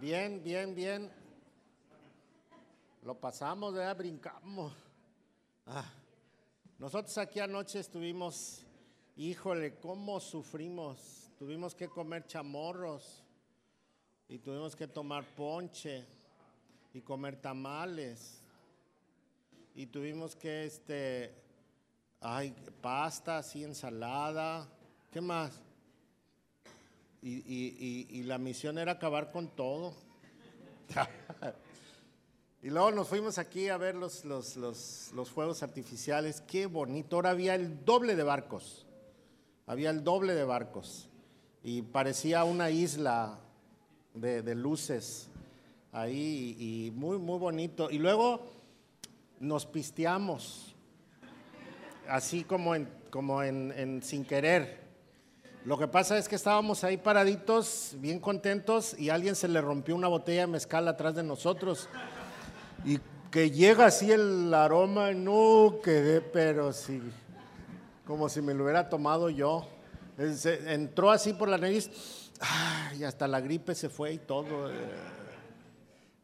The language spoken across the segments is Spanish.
Bien, bien, bien. Lo pasamos, brincamos. Ah. Nosotros aquí anoche estuvimos, híjole, cómo sufrimos. Tuvimos que comer chamorros y tuvimos que tomar ponche y comer tamales y tuvimos que, este, ay, pasta, así, ensalada, ¿qué más? Y, la misión era acabar con todo. y luego nos fuimos aquí a ver los, los, los, fuegos artificiales. Qué bonito. Ahora había el doble de barcos. Había el doble de barcos. Y parecía una isla de, luces ahí y, muy, muy bonito. Y luego nos pisteamos, así como en, como en sin querer. Lo que pasa es que estábamos ahí paraditos, bien contentos, y alguien se le rompió una botella de mezcal atrás de nosotros. Y que llega así el aroma, no quedé, pero sí, como si me lo hubiera tomado yo. entró así por la nariz, y hasta la gripe se fue y todo.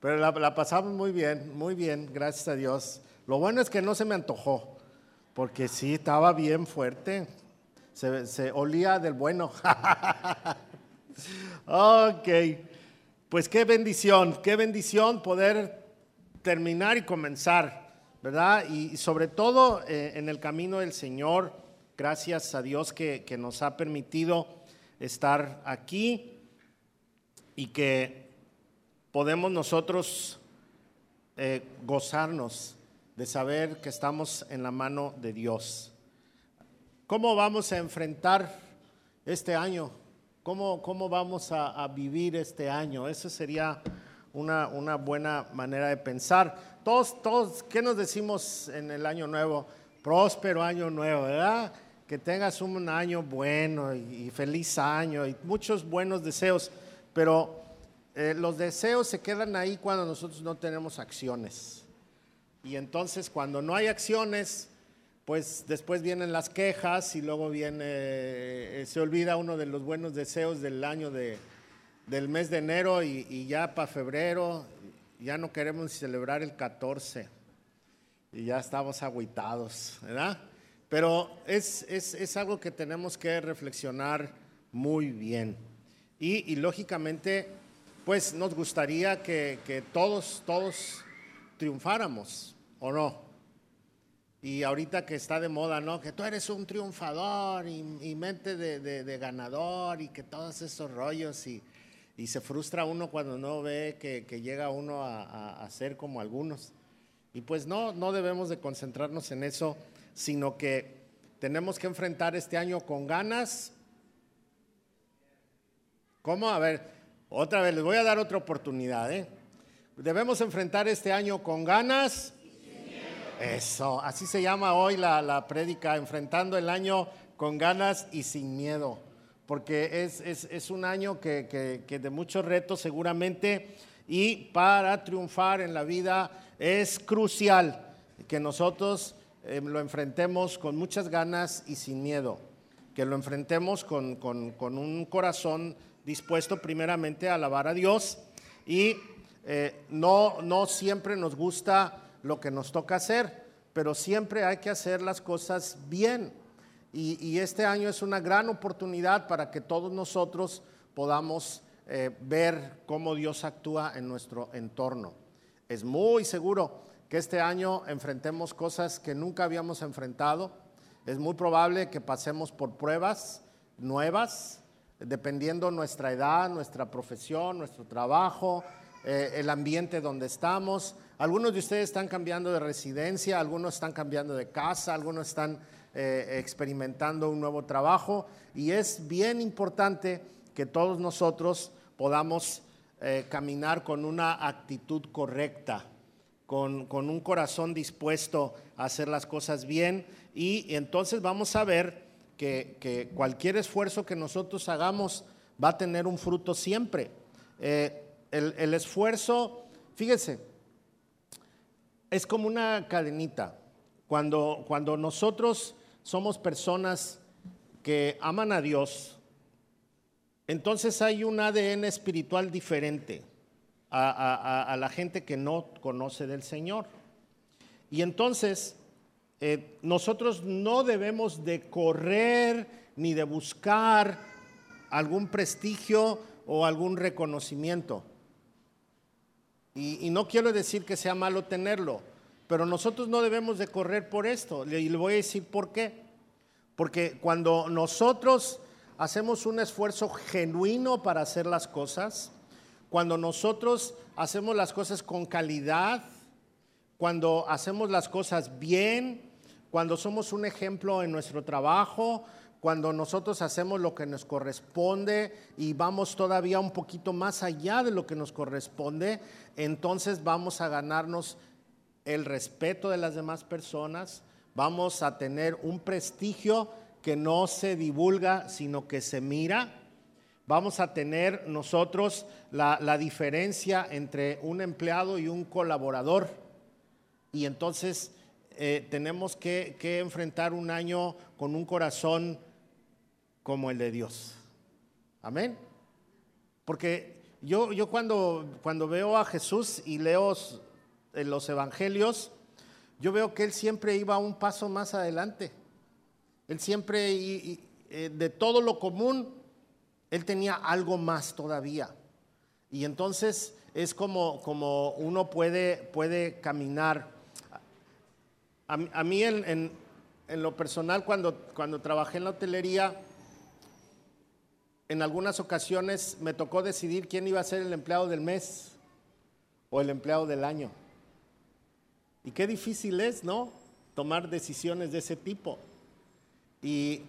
Pero la, la pasamos muy bien, muy bien, gracias a Dios. Lo bueno es que no se me antojó, porque sí, estaba bien fuerte se, olía del bueno. ok, pues qué bendición, qué bendición poder terminar y comenzar, ¿verdad? Y, sobre todo eh, en el camino del Señor, gracias a Dios que, nos ha permitido estar aquí y que podemos nosotros eh, gozarnos de saber que estamos en la mano de Dios. ¿Cómo vamos a enfrentar este año? ¿Cómo, cómo vamos a, vivir este año? Esa sería una, una, buena manera de pensar. Todos, todos, ¿qué nos decimos en el año nuevo? Próspero año nuevo, ¿verdad? Que tengas un año bueno y, feliz año y muchos buenos deseos, pero eh, los deseos se quedan ahí cuando nosotros no tenemos acciones. Y entonces cuando no hay acciones, pues después vienen las quejas y luego viene, eh, se olvida uno de los buenos deseos del año de, del mes de enero y, ya para febrero ya no queremos celebrar el 14 y ya estamos agüitados, ¿verdad? Pero es, es, algo que tenemos que reflexionar muy bien. Y, y lógicamente, pues nos gustaría que, que todos, todos triunfáramos, ¿o no? Y ahorita que está de moda, ¿no? Que tú eres un triunfador y, mente de, ganador y que todos esos rollos y, se frustra uno cuando no ve que, llega uno a, ser como algunos. Y pues no, no debemos de concentrarnos en eso, sino que tenemos que enfrentar este año con ganas. ¿Cómo? A ver, otra vez, les voy a dar otra oportunidad, ¿eh? Debemos enfrentar este año con ganas eso, así se llama hoy la, la prédica, enfrentando el año con ganas y sin miedo, porque es, es, un año que, que, de muchos retos seguramente y para triunfar en la vida es crucial que nosotros eh, lo enfrentemos con muchas ganas y sin miedo, que lo enfrentemos con, con, con un corazón dispuesto primeramente a alabar a Dios y eh, no, no siempre nos gusta lo que nos toca hacer, pero siempre hay que hacer las cosas bien. Y, este año es una gran oportunidad para que todos nosotros podamos eh, ver cómo Dios actúa en nuestro entorno. Es muy seguro que este año enfrentemos cosas que nunca habíamos enfrentado. Es muy probable que pasemos por pruebas nuevas, dependiendo nuestra edad, nuestra profesión, nuestro trabajo, eh, el ambiente donde estamos. Algunos de ustedes están cambiando de residencia, algunos están cambiando de casa, algunos están eh, experimentando un nuevo trabajo y es bien importante que todos nosotros podamos eh, caminar con una actitud correcta, con, un corazón dispuesto a hacer las cosas bien y entonces vamos a ver que, cualquier esfuerzo que nosotros hagamos va a tener un fruto siempre. Eh, el, el esfuerzo, fíjense, es como una cadenita. Cuando, cuando nosotros somos personas que aman a Dios, entonces hay un ADN espiritual diferente. a, la gente que no conoce del Señor. Y entonces, eh, nosotros no debemos de correr ni de buscar algún prestigio o algún reconocimiento. Y, no quiero decir que sea malo tenerlo, pero nosotros no debemos de correr por esto. Y le voy a decir por qué. Porque cuando nosotros hacemos un esfuerzo genuino para hacer las cosas, cuando nosotros hacemos las cosas con calidad, cuando hacemos las cosas bien, cuando somos un ejemplo en nuestro trabajo, cuando nosotros hacemos lo que nos corresponde y vamos todavía un poquito más allá de lo que nos corresponde, entonces vamos a ganarnos el respeto de las demás personas, vamos a tener un prestigio que no se divulga, sino que se mira. Vamos a tener nosotros la, diferencia entre un empleado y un colaborador. Y entonces eh, tenemos que, enfrentar un año con un corazón como el de Dios. Amén. Porque yo, yo cuando, cuando veo a Jesús y leo en los evangelios, yo veo que Él siempre iba un paso más adelante. Él siempre, eh, de todo lo común, él tenía algo más todavía. Y entonces es como, como uno puede, puede caminar. A, mí en, lo personal, cuando, cuando trabajé en la hotelería, en algunas ocasiones me tocó decidir quién iba a ser el empleado del mes o el empleado del año. Y qué difícil es, ¿no? Tomar decisiones de ese tipo. Y,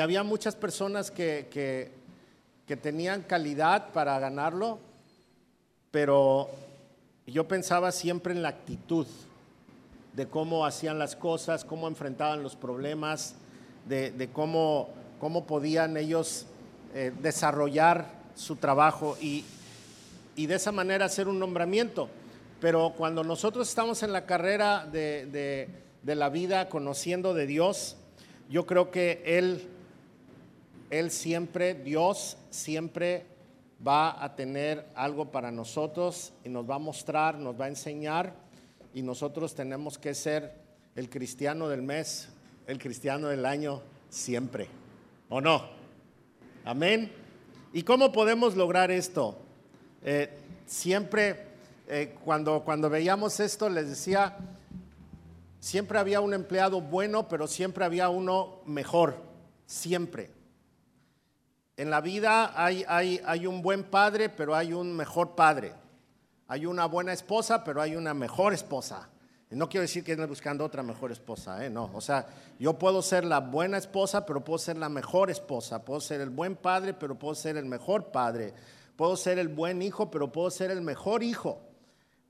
había muchas personas que, tenían calidad para ganarlo, pero yo pensaba siempre en la actitud de cómo hacían las cosas, cómo enfrentaban los problemas, de, cómo, cómo, podían ellos eh, desarrollar su trabajo y, de esa manera hacer un nombramiento. Pero cuando nosotros estamos en la carrera de la vida conociendo de Dios, yo creo que Él, Él siempre, Dios siempre va a tener algo para nosotros y nos va a mostrar, nos va a enseñar y nosotros tenemos que ser el cristiano del mes, el cristiano del año siempre, ¿o no? Amén. ¿Y cómo podemos lograr esto? Eh, siempre, eh, cuando, cuando veíamos esto, les decía, Siempre había un empleado bueno, pero siempre había uno mejor, siempre. En la vida hay, hay, hay, un buen padre, pero hay un mejor padre. Hay una buena esposa, pero hay una mejor esposa. No quiero decir que estoy buscando otra mejor esposa, ¿eh? no. O sea, yo puedo ser la buena esposa, pero puedo ser la mejor esposa. Puedo ser el buen padre, pero puedo ser el mejor padre. Puedo ser el buen hijo, pero puedo ser el mejor hijo.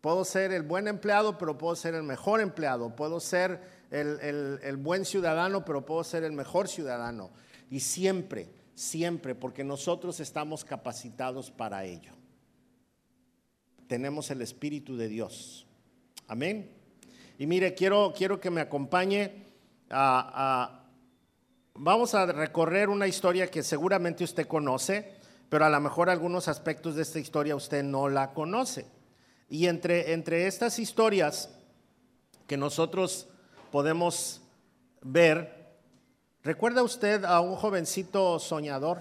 Puedo ser el buen empleado, pero puedo ser el mejor empleado. Puedo ser el, buen ciudadano, pero puedo ser el mejor ciudadano. Y siempre, siempre, porque nosotros estamos capacitados para ello. Tenemos el Espíritu de Dios. Amén. Y mire, quiero, quiero que me acompañe a, Vamos a recorrer una historia que seguramente usted conoce, pero a lo mejor algunos aspectos de esta historia usted no la conoce. Y entre, entre estas historias que nosotros podemos ver, ¿recuerda usted a un jovencito soñador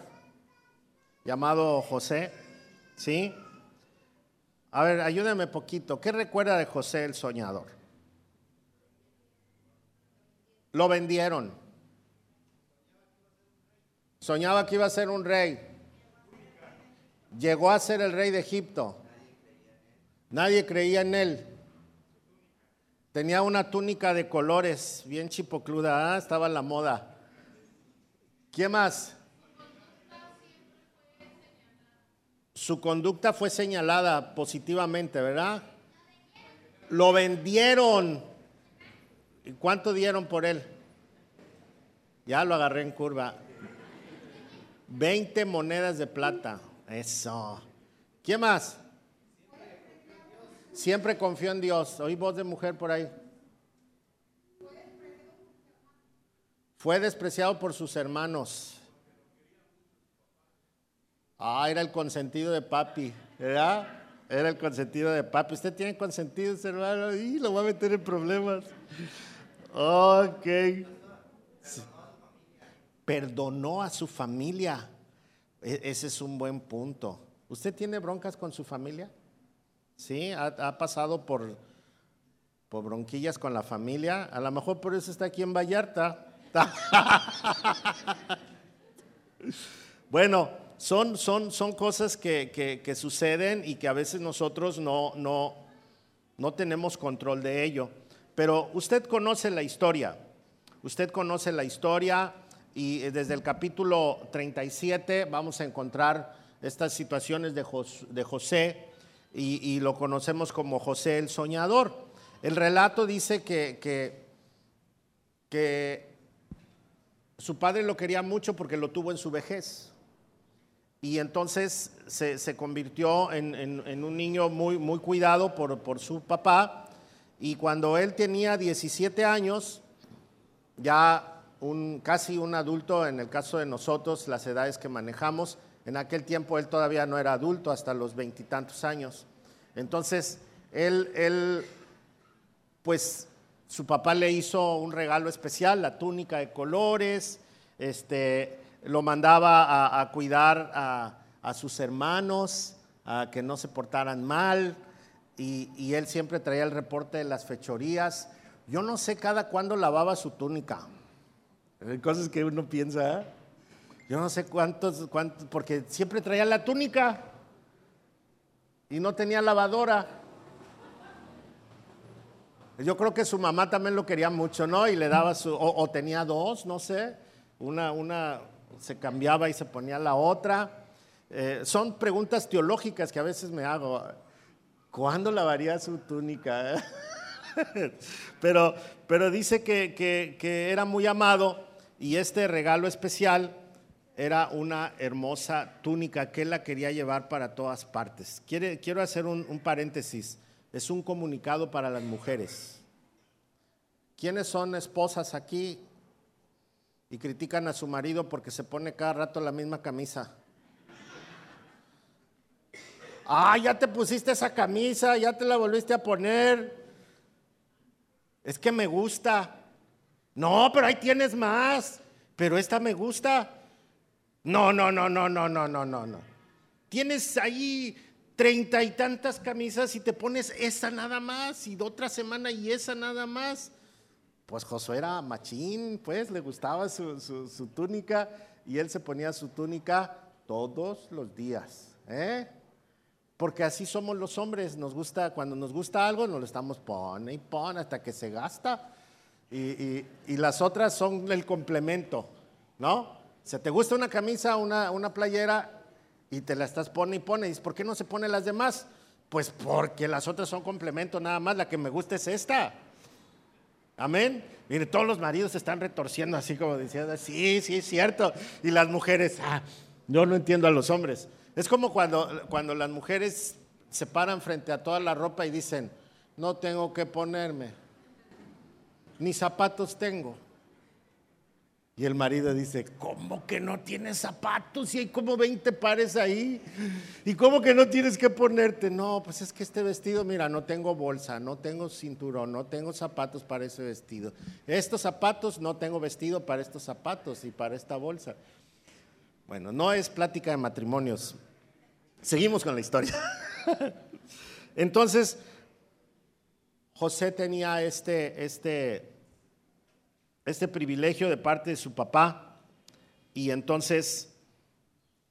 llamado José? ¿Sí? A ver, ayúdame poquito. ¿Qué recuerda de José el soñador? Lo vendieron. Soñaba que iba a ser un rey. Llegó a ser el rey de Egipto. Nadie creía en él. Tenía una túnica de colores, bien chipocluda, ¿ah? estaba en la moda. ¿Quién más? Su conducta fue señalada positivamente, ¿verdad? Lo vendieron. ¿Y cuánto dieron por él? Ya lo agarré en curva. 20 monedas de plata. Eso. ¿Quién más? Siempre confió en Dios. Oí voz de mujer por ahí. Fue despreciado por sus hermanos. Ah, era el consentido de papi, ¿verdad? Era el consentido de papi. Usted tiene consentido, hermano, y lo va a meter en problemas. Ok. Perdonó a su familia. E, ese es un buen punto. ¿Usted tiene broncas con su familia? ¿Sí? ¿Ha, pasado por, por bronquillas con la familia? A lo mejor por eso está aquí en Vallarta. bueno, son, son, son cosas que, que, suceden y que a veces nosotros no, no, no tenemos control de ello. Pero usted conoce la historia. Usted conoce la historia y desde el capítulo 37 vamos a encontrar estas situaciones de, José y, lo conocemos como José el soñador. El relato dice que, que, su padre lo quería mucho porque lo tuvo en su vejez. Y entonces se, convirtió en, un niño muy, muy cuidado por, por su papá. Y cuando él tenía 17 años, ya casi un adulto, en el caso de nosotros, las edades que manejamos, en aquel tiempo él todavía no era adulto, hasta los veintitantos años. Entonces, él, pues, su papá le hizo un regalo especial, la túnica de colores, este, lo mandaba a, cuidar a, sus hermanos, a que no se portaran mal, y, y él siempre traía el reporte de las fechorías. Yo no sé cada cuándo lavaba su túnica. Hay cosas que uno piensa, ¿eh? yo no sé cuántos, cuántos, porque siempre traía la túnica y no tenía lavadora. Yo creo que su mamá también lo quería mucho, ¿no? Y le daba su, o, tenía dos, no sé, una, una se cambiaba y se ponía la otra. Eh, son preguntas teológicas que a veces me hago. ¿Cuándo lavaría su túnica? pero, pero dice que, que, era muy amado y este regalo especial era una hermosa túnica que él la quería llevar para todas partes. quiero hacer un, paréntesis. Es un comunicado para las mujeres. ¿Quiénes son esposas aquí y critican a su marido porque se pone cada rato la misma camisa? Ah, ya te pusiste esa camisa, ya te la volviste a poner. Es que me gusta. No, pero ahí tienes más. Pero esta me gusta. No, no, no, no, no, no, no, no, no. Tienes ahí treinta y tantas camisas y te pones esa nada más y de otra semana y esa nada más. Pues Josué era machín, pues le gustaba su, su, túnica y él se ponía su túnica todos los días. ¿eh? Porque así somos los hombres, nos gusta, cuando nos gusta algo, nos lo estamos pone y pone hasta que se gasta y, las otras son el complemento, ¿no? Si te gusta una camisa, una, una playera y te la estás pone y pone, y ¿por qué no se pone las demás? Pues porque las otras son complemento nada más, la que me gusta es esta. Amén. Mire, todos los maridos se están retorciendo así como diciendo, sí, sí, es cierto. Y las mujeres, ah, yo no entiendo a los hombres. Es como cuando, cuando las mujeres se paran frente a toda la ropa y dicen, no tengo que ponerme ni zapatos tengo. Y el marido dice, ¿cómo que no tienes zapatos? Si hay como 20 pares ahí. ¿Y cómo que no tienes que ponerte? No, pues es que este vestido, mira, no tengo bolsa, no tengo cinturón, no tengo zapatos para ese vestido. Estos zapatos, no tengo vestido para estos zapatos y para esta bolsa. Bueno, no es plática de matrimonios. Seguimos con la historia. Entonces, José tenía este, este, este privilegio de parte de su papá y entonces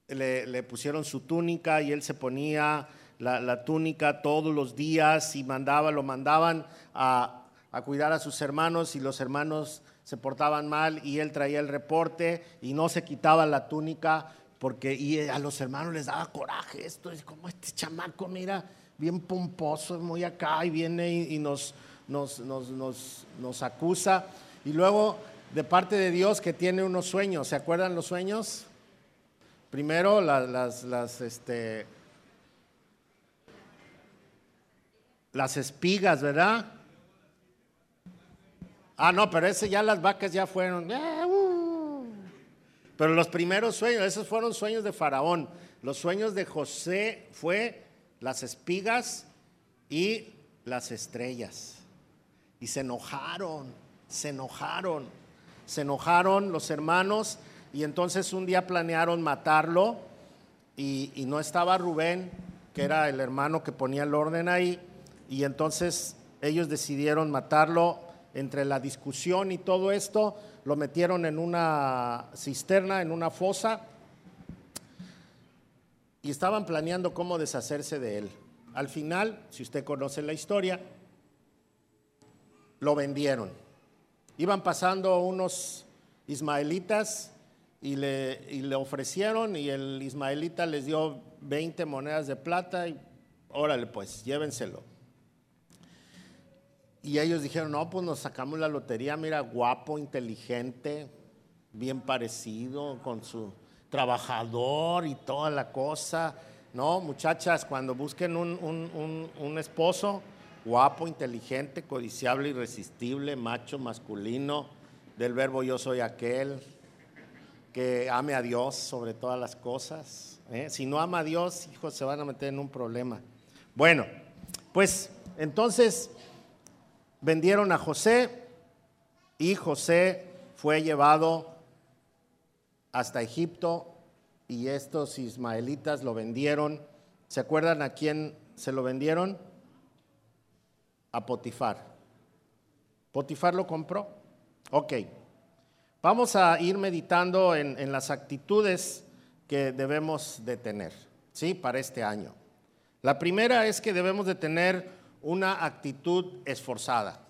le, pusieron su túnica y él se ponía la, túnica todos los días y mandaba, lo mandaban a, a cuidar a sus hermanos y los hermanos se portaban mal y él traía el reporte y no se quitaba la túnica porque y a los hermanos les daba coraje esto es como este chamaco mira bien pomposo, muy acá, y viene y, nos, nos, nos, nos, acusa. Y luego, de parte de Dios, que tiene unos sueños, ¿se acuerdan los sueños? Primero, las, las, este, las espigas, ¿verdad? Ah, no, pero ese ya las vacas ya fueron. Uh. Pero los primeros sueños, esos fueron sueños de Faraón. Los sueños de José fue las espigas y las estrellas. Y se enojaron, se enojaron, se enojaron los hermanos y entonces un día planearon matarlo y, y no estaba Rubén, que era el hermano que ponía el orden ahí, y entonces ellos decidieron matarlo entre la discusión y todo esto, lo metieron en una cisterna, en una fosa, y estaban planeando cómo deshacerse de él. Al final, si usted conoce la historia, lo vendieron. Iban pasando unos ismaelitas y le, ofrecieron y el ismaelita les dio 20 monedas de plata y órale pues, llévenselo. Y ellos dijeron, no, pues nos sacamos la lotería, mira, guapo, inteligente, bien parecido, con su trabajador y toda la cosa. No, muchachas, cuando busquen un, un, un, esposo guapo, inteligente, codiciable, irresistible, macho, masculino, del verbo yo soy aquel, que ame a Dios sobre todas las cosas. ¿eh? Si no ama a Dios, hijos, se van a meter en un problema. Bueno, pues entonces vendieron a José y José fue llevado hasta Egipto y estos ismaelitas lo vendieron. ¿Se acuerdan a quién se lo vendieron? A Potifar. Potifar lo compró. Ok. Vamos a ir meditando en, en las actitudes que debemos de tener, ¿sí? Para este año. La primera es que debemos de tener una actitud esforzada.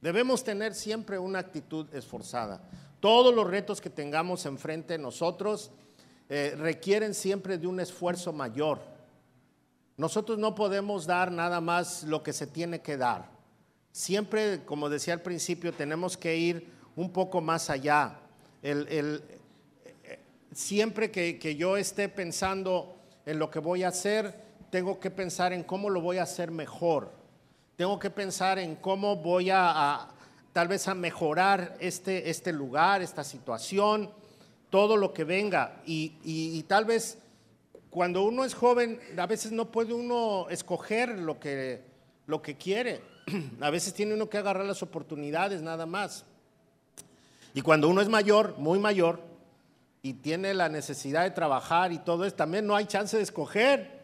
Debemos tener siempre una actitud esforzada. Todos los retos que tengamos enfrente de nosotros eh, requieren siempre de un esfuerzo mayor. Nosotros no podemos dar nada más lo que se tiene que dar. Siempre, como decía al principio, tenemos que ir un poco más allá. Eh, siempre que, que yo esté pensando en lo que voy a hacer, tengo que pensar en cómo lo voy a hacer mejor tengo que pensar en cómo voy a, tal vez a mejorar este, este lugar, esta situación, todo lo que venga. Y, tal vez cuando uno es joven, a veces no puede uno escoger lo que, lo que quiere. A veces tiene uno que agarrar las oportunidades nada más. Y cuando uno es mayor, muy mayor, y tiene la necesidad de trabajar y todo eso, también no hay chance de escoger.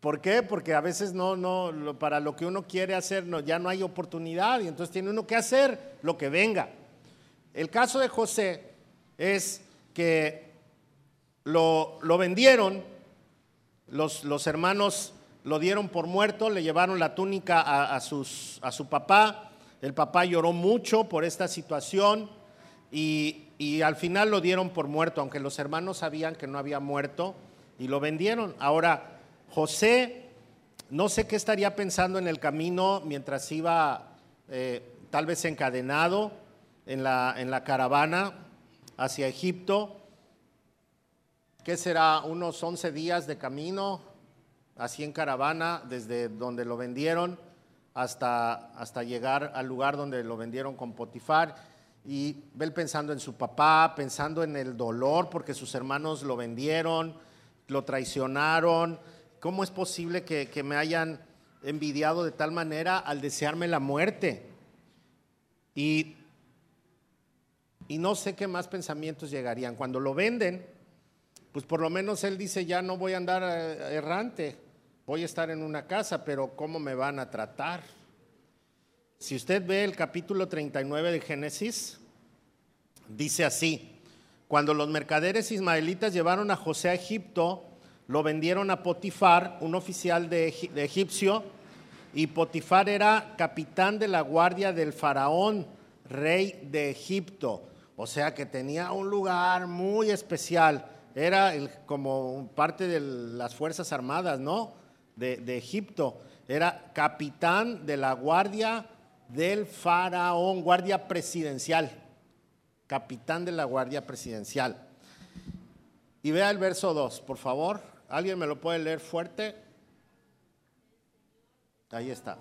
¿Por qué? Porque a veces no, no, para lo que uno quiere hacer no, ya no hay oportunidad y entonces tiene uno que hacer lo que venga. El caso de José es que lo, lo vendieron, los, los, hermanos lo dieron por muerto, le llevaron la túnica a, sus, a su papá, el papá lloró mucho por esta situación y, y al final lo dieron por muerto, aunque los hermanos sabían que no había muerto y lo vendieron. Ahora, José, no sé qué estaría pensando en el camino mientras iba eh, tal vez encadenado en la, en la caravana hacia Egipto. ¿Qué será? Unos 11 días de camino, así en caravana, desde donde lo vendieron hasta, hasta llegar al lugar donde lo vendieron con Potifar. Y él pensando en su papá, pensando en el dolor porque sus hermanos lo vendieron, lo traicionaron, ¿Cómo es posible que, me hayan envidiado de tal manera al desearme la muerte? Y, y no sé qué más pensamientos llegarían. Cuando lo venden, pues por lo menos él dice, ya no voy a andar eh, errante, voy a estar en una casa, pero ¿cómo me van a tratar? Si usted ve el capítulo 39 de Génesis, dice así, cuando los mercaderes ismaelitas llevaron a José a Egipto, lo vendieron a Potifar, un oficial de, egipcio, y Potifar era capitán de la guardia del faraón, rey de Egipto. O sea que tenía un lugar muy especial. Era como parte de las Fuerzas Armadas, ¿no? De, de Egipto. Era capitán de la guardia del faraón, guardia presidencial. Capitán de la guardia presidencial. Y vea el verso 2, por favor. ¿Alguien me lo puede leer fuerte? Ahí está.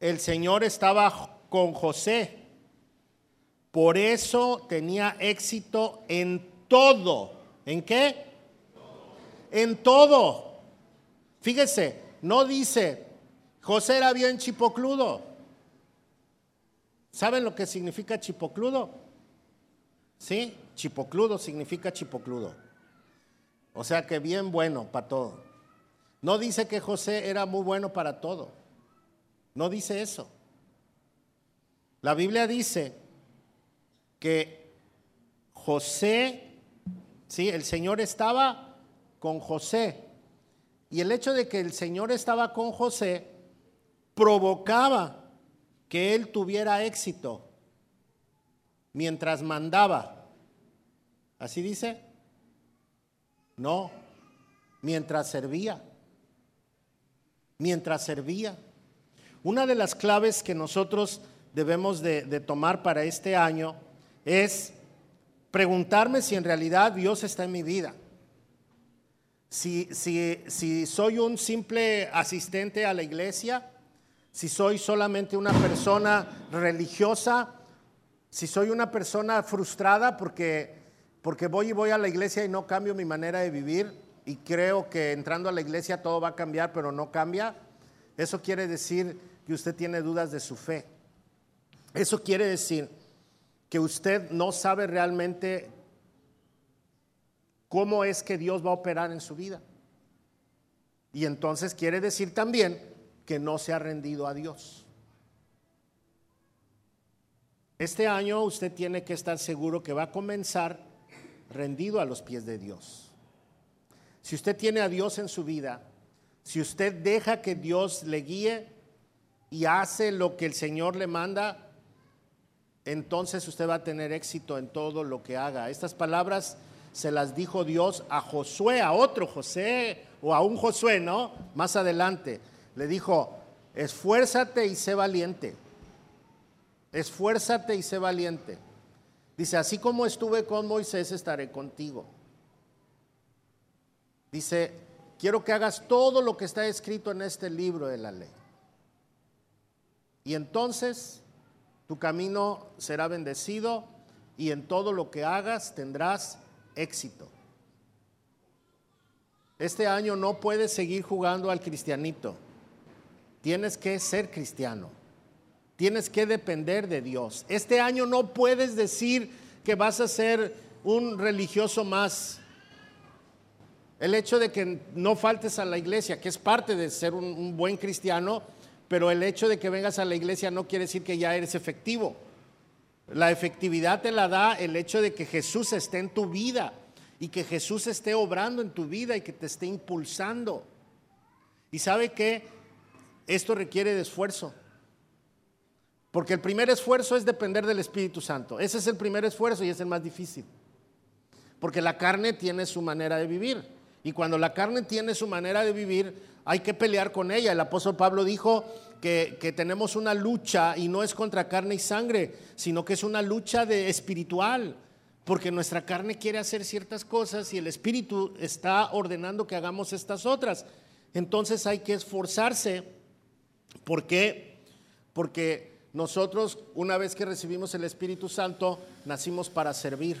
El Señor estaba con José Por eso tenía éxito en todo. ¿En qué? En todo. Fíjese, no dice, José era bien chipocludo. ¿Saben lo que significa chipocludo? ¿Sí? Chipocludo significa chipocludo. O sea que bien bueno para todo. No dice que José era muy bueno para todo. No dice eso. La Biblia dice que José, sí, el Señor estaba con José. Y el hecho de que el Señor estaba con José provocaba que él tuviera éxito mientras mandaba. ¿Así dice? No, mientras servía. Mientras servía. Una de las claves que nosotros debemos de, tomar para este año es preguntarme si en realidad Dios está en mi vida. Si, si, si soy un simple asistente a la iglesia, si soy solamente una persona religiosa, si soy una persona frustrada porque, porque voy y voy a la iglesia y no cambio mi manera de vivir y creo que entrando a la iglesia todo va a cambiar, pero no cambia, eso quiere decir que usted tiene dudas de su fe. Eso quiere decir que usted no sabe realmente cómo es que Dios va a operar en su vida. Y entonces quiere decir también que no se ha rendido a Dios. Este año usted tiene que estar seguro que va a comenzar rendido a los pies de Dios. Si usted tiene a Dios en su vida, si usted deja que Dios le guíe y hace lo que el Señor le manda, entonces usted va a tener éxito en todo lo que haga. Estas palabras se las dijo Dios a Josué, a otro José o a un Josué, ¿no? Más adelante le dijo, esfuérzate y sé valiente. Esfuérzate y sé valiente. Dice, así como estuve con Moisés, estaré contigo. Dice, quiero que hagas todo lo que está escrito en este libro de la ley. Y entonces tu camino será bendecido y en todo lo que hagas tendrás éxito. Este año no puedes seguir jugando al cristianito. Tienes que ser cristiano. Tienes que depender de Dios. Este año no puedes decir que vas a ser un religioso más. El hecho de que no faltes a la iglesia, que es parte de ser un, buen cristiano, pero el hecho de que vengas a la iglesia no quiere decir que ya eres efectivo. La efectividad te la da el hecho de que Jesús esté en tu vida y que Jesús esté obrando en tu vida y que te esté impulsando. Y sabe que esto requiere de esfuerzo. Porque el primer esfuerzo es depender del Espíritu Santo. Ese es el primer esfuerzo y es el más difícil. Porque la carne tiene su manera de vivir. Y cuando la carne tiene su manera de vivir, hay que pelear con ella. El apóstol Pablo dijo que, tenemos una lucha y no es contra carne y sangre, sino que es una lucha de espiritual. Porque nuestra carne quiere hacer ciertas cosas y el Espíritu está ordenando que hagamos estas otras. Entonces hay que esforzarse ¿Por qué? Porque nosotros, una vez que recibimos el Espíritu Santo, nacimos para servir.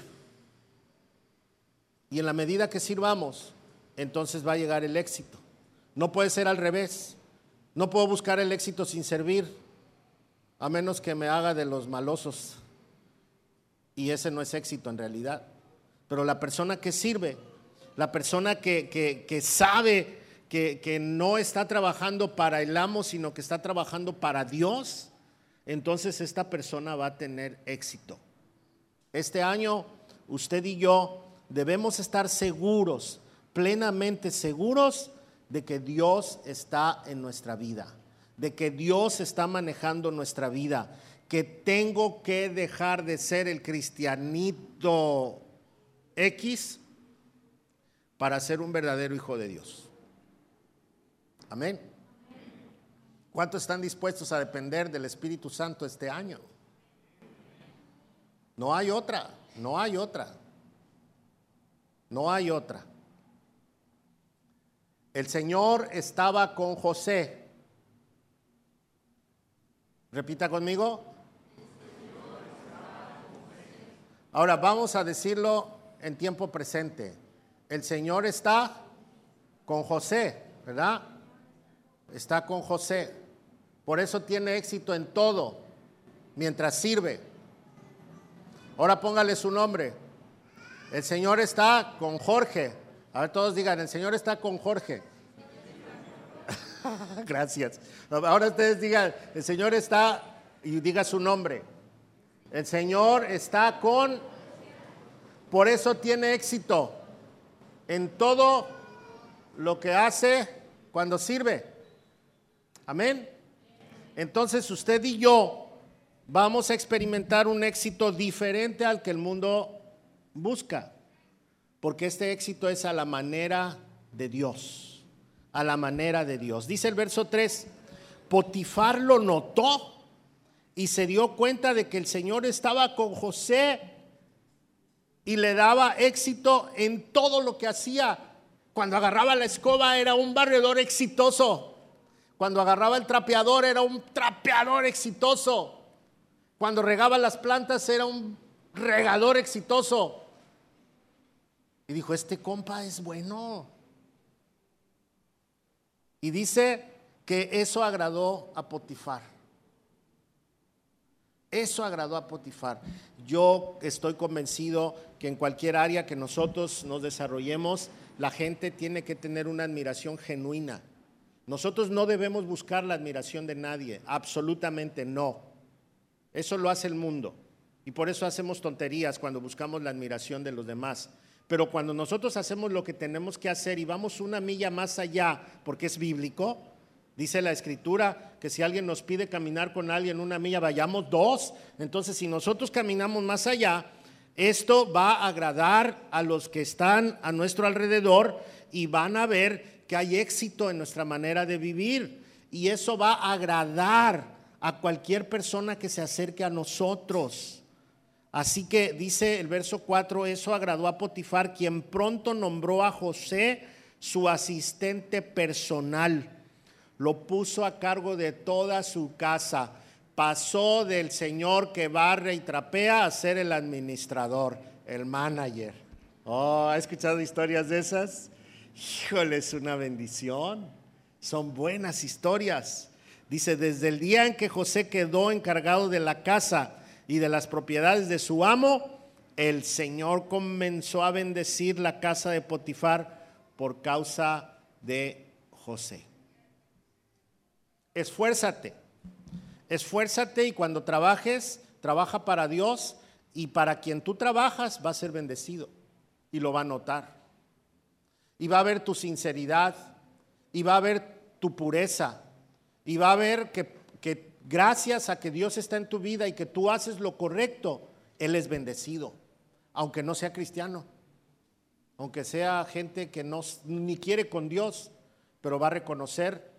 Y en la medida que sirvamos, entonces va a llegar el éxito. No puede ser al revés. No puedo buscar el éxito sin servir, a menos que me haga de los malosos. Y ese no es éxito en realidad. Pero la persona que sirve, la persona que, que sabe que, no está trabajando para el amo, sino que está trabajando para Dios, entonces esta persona va a tener éxito. Este año usted y yo debemos estar seguros, plenamente seguros de que Dios está en nuestra vida, de que Dios está manejando nuestra vida, que tengo que dejar de ser el cristianito X para ser un verdadero hijo de Dios. Amén. ¿Cuántos están dispuestos a depender del Espíritu Santo este año? No hay otra, no hay otra. No hay otra. El Señor estaba con José. Repita conmigo. Ahora vamos a decirlo en tiempo presente. El Señor está con José, ¿verdad? Está con José. Por eso tiene éxito en todo mientras sirve. Ahora póngale su nombre. El Señor está con Jorge. A ver, todos digan, el Señor está con Jorge. Gracias. Ahora ustedes digan, el Señor está y diga su nombre. El Señor está con, por eso tiene éxito en todo lo que hace cuando sirve. Amén. Entonces usted y yo vamos a experimentar un éxito diferente al que el mundo busca, porque este éxito es a la manera de Dios, a la manera de Dios. Dice el verso 3, Potifar lo notó y se dio cuenta de que el Señor estaba con José y le daba éxito en todo lo que hacía. Cuando agarraba la escoba era un barredor exitoso. Cuando agarraba el trapeador era un trapeador exitoso. Cuando regaba las plantas era un regador exitoso. Y dijo, este compa es bueno. Y dice que eso agradó a Potifar. Eso agradó a Potifar. Yo estoy convencido que en cualquier área que nosotros nos desarrollemos, la gente tiene que tener una admiración genuina. Nosotros no debemos buscar la admiración de nadie, absolutamente no. Eso lo hace el mundo. Y por eso hacemos tonterías cuando buscamos la admiración de los demás. Pero cuando nosotros hacemos lo que tenemos que hacer y vamos una milla más allá, porque es bíblico, Dice la escritura que si alguien nos pide caminar con alguien una milla, vayamos dos. Entonces, si nosotros caminamos más allá, esto va a agradar a los que están a nuestro alrededor y van a ver que hay éxito en nuestra manera de vivir. Y eso va a agradar a cualquier persona que se acerque a nosotros. Así que dice el verso 4, eso agradó a Potifar, quien pronto nombró a José su asistente personal lo puso a cargo de toda su casa. Pasó del señor que barre y trapea a ser el administrador, el manager. Oh, ¿ha escuchado historias de esas? Híjole, es una bendición. Son buenas historias. Dice, desde el día en que José quedó encargado de la casa y de las propiedades de su amo, el Señor comenzó a bendecir la casa de Potifar por causa de José. Esfuérzate. Esfuérzate y cuando trabajes, trabaja para Dios y para quien tú trabajas va a ser bendecido y lo va a notar. Y va a ver tu sinceridad y va a ver tu pureza y va a ver que, gracias a que Dios está en tu vida y que tú haces lo correcto, Él es bendecido, aunque no sea cristiano, aunque sea gente que no, ni quiere con Dios, pero va a reconocer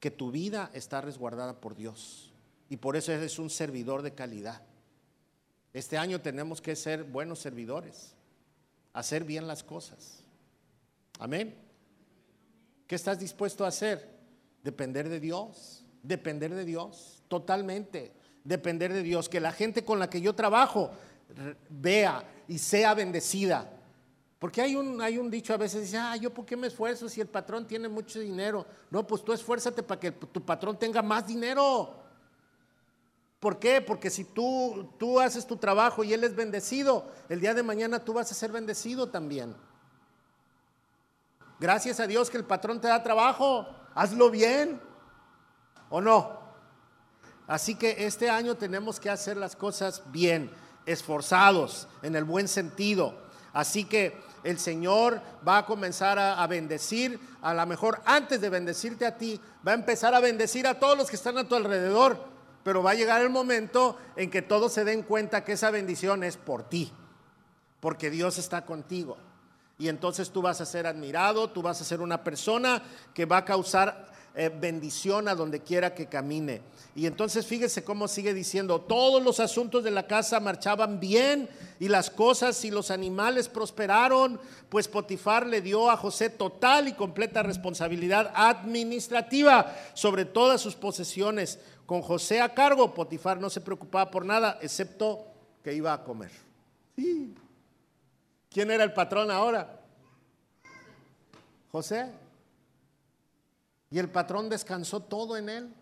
que tu vida está resguardada por Dios. Y por eso eres un servidor de calidad. Este año tenemos que ser buenos servidores, hacer bien las cosas. Amén. ¿Qué estás dispuesto a hacer? Depender de Dios, depender de Dios, totalmente, depender de Dios. Que la gente con la que yo trabajo vea y sea bendecida porque hay un, hay un dicho a veces, dice, ah, yo por qué me esfuerzo si el patrón tiene mucho dinero. No, pues tú esfuérzate para que tu patrón tenga más dinero. ¿Por qué? Porque si tú, tú haces tu trabajo y él es bendecido, el día de mañana tú vas a ser bendecido también. Gracias a Dios que el patrón te da trabajo, hazlo bien, ¿o no? Así que este año tenemos que hacer las cosas bien, esforzados, en el buen sentido. Así que el Señor va a comenzar a, bendecir, a lo mejor antes de bendecirte a ti, va a empezar a bendecir a todos los que están a tu alrededor, pero va a llegar el momento en que todos se den cuenta que esa bendición es por ti, porque Dios está contigo. Y entonces tú vas a ser admirado, tú vas a ser una persona que va a causar eh, bendición a donde quiera que camine. Y entonces fíjese cómo sigue diciendo, todos los asuntos de la casa marchaban bien y las cosas y los animales prosperaron, pues Potifar le dio a José total y completa responsabilidad administrativa sobre todas sus posesiones. Con José a cargo, Potifar no se preocupaba por nada, excepto que iba a comer. ¿Quién era el patrón ahora? José. Y el patrón descansó todo en él.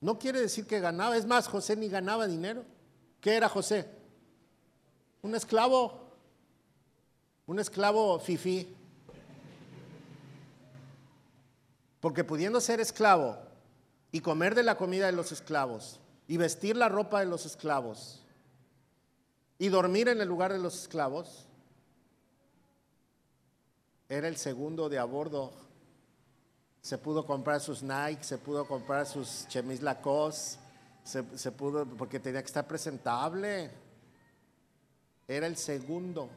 No quiere decir que ganaba, es más, José ni ganaba dinero. ¿Qué era José? Un esclavo, un esclavo fifí. Porque pudiendo ser esclavo y comer de la comida de los esclavos y vestir la ropa de los esclavos y dormir en el lugar de los esclavos, era el segundo de a bordo. Se pudo comprar sus Nike, se pudo comprar sus chemis Lacoste, se, se pudo, porque tenía que estar presentable. Era el segundo.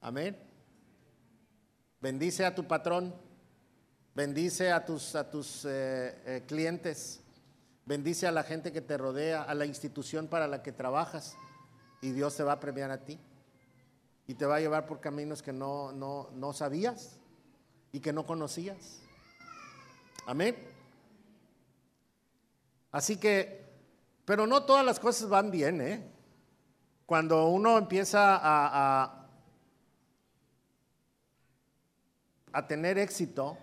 Amén. Bendice a tu patrón, bendice a tus, a tus eh, eh, clientes, bendice a la gente que te rodea, a la institución para la que trabajas y Dios te va a premiar a ti y te va a llevar por caminos que no, no, no sabías y que no conocías. Amén. Así que, pero no todas las cosas van bien, ¿eh? Cuando uno empieza a, a a tener éxito,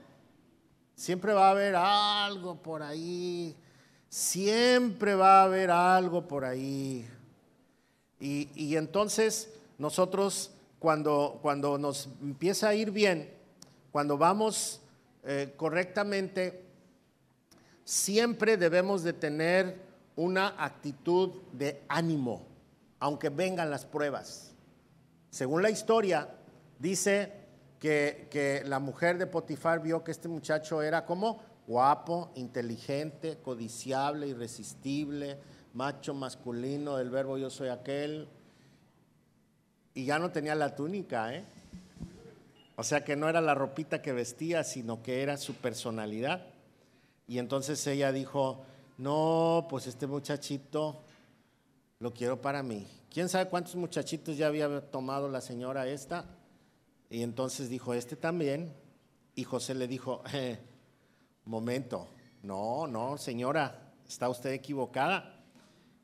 siempre va a haber algo por ahí, siempre va a haber algo por ahí. Y, entonces nosotros cuando, cuando nos empieza a ir bien, cuando vamos eh, correctamente, siempre debemos de tener una actitud de ánimo, aunque vengan las pruebas. Según la historia, dice que, la mujer de Potifar vio que este muchacho era como guapo, inteligente, codiciable, irresistible, macho masculino del verbo yo soy aquel. Y ya no tenía la túnica, ¿eh? O sea que no era la ropita que vestía, sino que era su personalidad. Y entonces ella dijo, no, pues este muchachito lo quiero para mí. ¿Quién sabe cuántos muchachitos ya había tomado la señora esta? Y entonces dijo, este también. Y José le dijo, eh, momento, no, no, señora, está usted equivocada.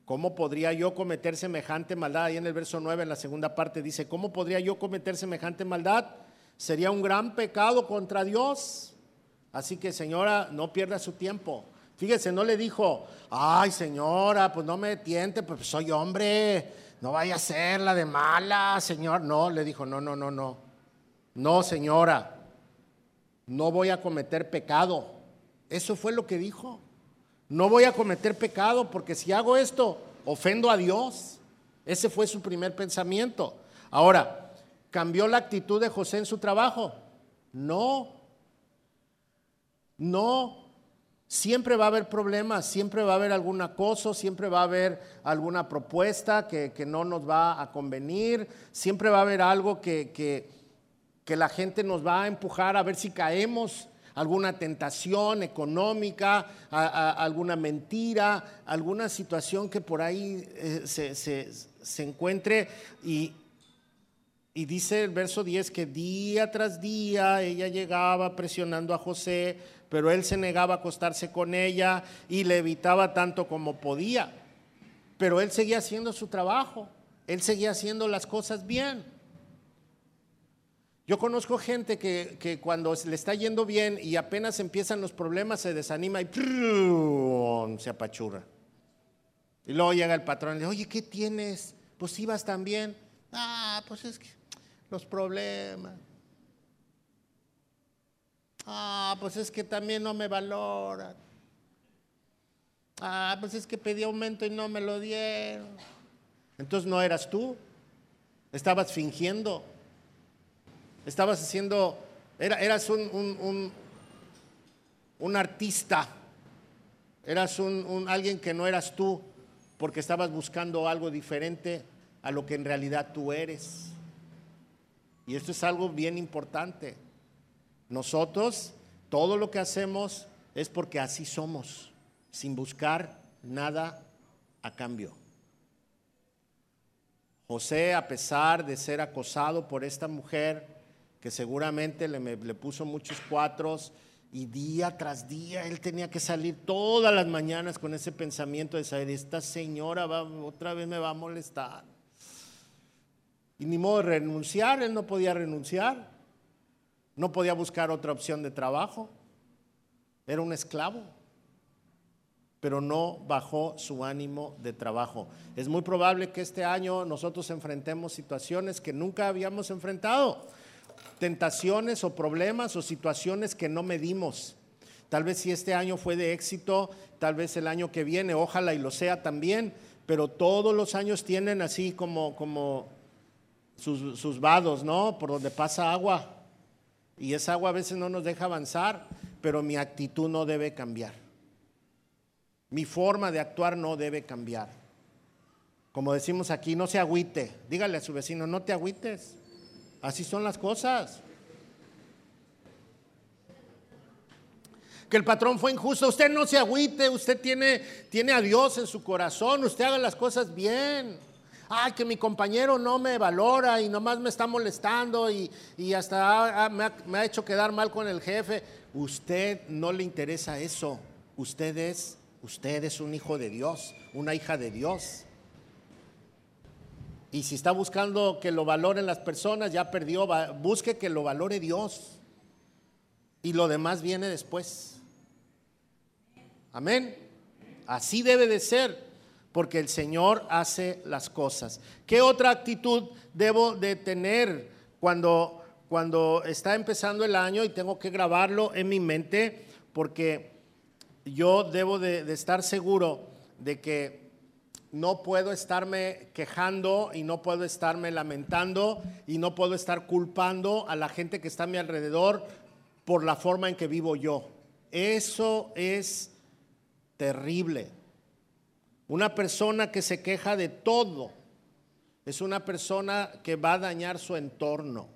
¿Cómo podría yo cometer semejante maldad? Ahí en el verso 9, en la segunda parte, dice, ¿cómo podría yo cometer semejante maldad? Sería un gran pecado contra Dios. Así que, señora, no pierda su tiempo. Fíjese, no le dijo, ay, señora, pues no me tiente, pues soy hombre, no vaya a ser la de mala, señor. No, le dijo, no, no, no, no. No, señora, no voy a cometer pecado. Eso fue lo que dijo. No voy a cometer pecado porque si hago esto, ofendo a Dios. Ese fue su primer pensamiento. Ahora, ¿cambió la actitud de José en su trabajo? No. No. Siempre va a haber problemas, siempre va a haber algún acoso, siempre va a haber alguna propuesta que, no nos va a convenir, siempre va a haber algo que, que que la gente nos va a empujar a ver si caemos alguna tentación económica, alguna mentira, alguna situación que por ahí eh, se, encuentre. Y, y dice el verso 10 que día tras día ella llegaba presionando a José, pero él se negaba a acostarse con ella y le evitaba tanto como podía. Pero él seguía haciendo su trabajo, él seguía haciendo las cosas bien. Yo conozco gente que, cuando le está yendo bien y apenas empiezan los problemas se desanima y se apachurra. Y luego llega el patrón y le dice, oye, ¿qué tienes? Pues ibas también. Ah, pues es que los problemas. Ah, pues es que también no me valoran. Ah, pues es que pedí aumento y no me lo dieron. Entonces no eras tú. Estabas fingiendo. Estabas haciendo, era, eras un, un, artista, eras un, alguien que no eras tú, porque estabas buscando algo diferente a lo que en realidad tú eres. Y esto es algo bien importante. Nosotros, todo lo que hacemos es porque así somos, sin buscar nada a cambio. José, a pesar de ser acosado por esta mujer, que seguramente le, puso muchos cuatros Y día tras día él tenía que salir todas las mañanas con ese pensamiento de saber, esta señora va, otra vez me va a molestar. Y ni modo de renunciar, él no podía renunciar. No podía buscar otra opción de trabajo. Era un esclavo pero no bajó su ánimo de trabajo. Es muy probable que este año nosotros enfrentemos situaciones que nunca habíamos enfrentado, tentaciones o problemas o situaciones que no medimos. Tal vez si este año fue de éxito, tal vez el año que viene, ojalá y lo sea también, pero todos los años tienen así como, como sus, sus vados, ¿no? Por donde pasa agua. Y esa agua a veces no nos deja avanzar, pero mi actitud no debe cambiar. Mi forma de actuar no debe cambiar. Como decimos aquí, no se agüite. Dígale a su vecino, no te agüites. Así son las cosas. Que el patrón fue injusto. Usted no se agüite. Usted tiene, tiene a Dios en su corazón. Usted haga las cosas bien. Ay, que mi compañero no me valora y nomás me está molestando y, hasta me, ha, me ha hecho quedar mal con el jefe. Usted no le interesa eso. Usted es Usted es un hijo de Dios, una hija de Dios. Y si está buscando que lo valoren las personas, ya perdió. Busque que lo valore Dios. Y lo demás viene después. Amén. Así debe de ser, porque el Señor hace las cosas. ¿Qué otra actitud debo de tener cuando, cuando está empezando el año y tengo que grabarlo en mi mente? Porque yo debo de, estar seguro de que no puedo estarme quejando y no puedo estarme lamentando y no puedo estar culpando a la gente que está a mi alrededor por la forma en que vivo yo. Eso es terrible. Una persona que se queja de todo es una persona que va a dañar su entorno.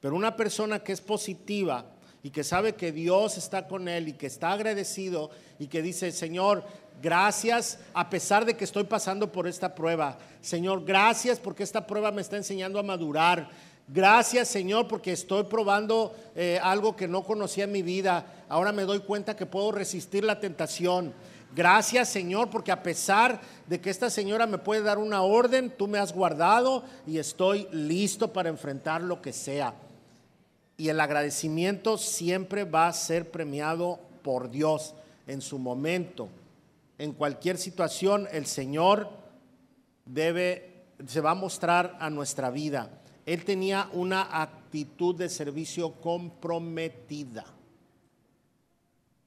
Pero una persona que es positiva y que sabe que Dios está con él y que está agradecido y que dice, Señor, gracias a pesar de que estoy pasando por esta prueba. Señor, gracias porque esta prueba me está enseñando a madurar. Gracias Señor porque estoy probando eh, algo que no conocía en mi vida. Ahora me doy cuenta que puedo resistir la tentación. Gracias Señor porque a pesar de que esta señora me puede dar una orden, tú me has guardado y estoy listo para enfrentar lo que sea. Y el agradecimiento siempre va a ser premiado por Dios en su momento. En cualquier situación el Señor debe se va a mostrar a nuestra vida. Él tenía una actitud de servicio comprometida.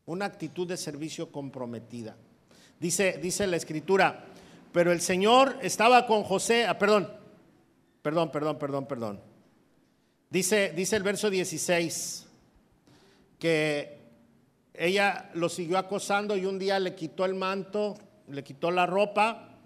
Una actitud de servicio comprometida. Dice, dice la escritura, pero el Señor estaba con José, ah, perdón, perdón, perdón, perdón, perdón. Dice, dice el verso 16 que ella lo siguió acosando y un día le quitó el manto, le quitó la ropa.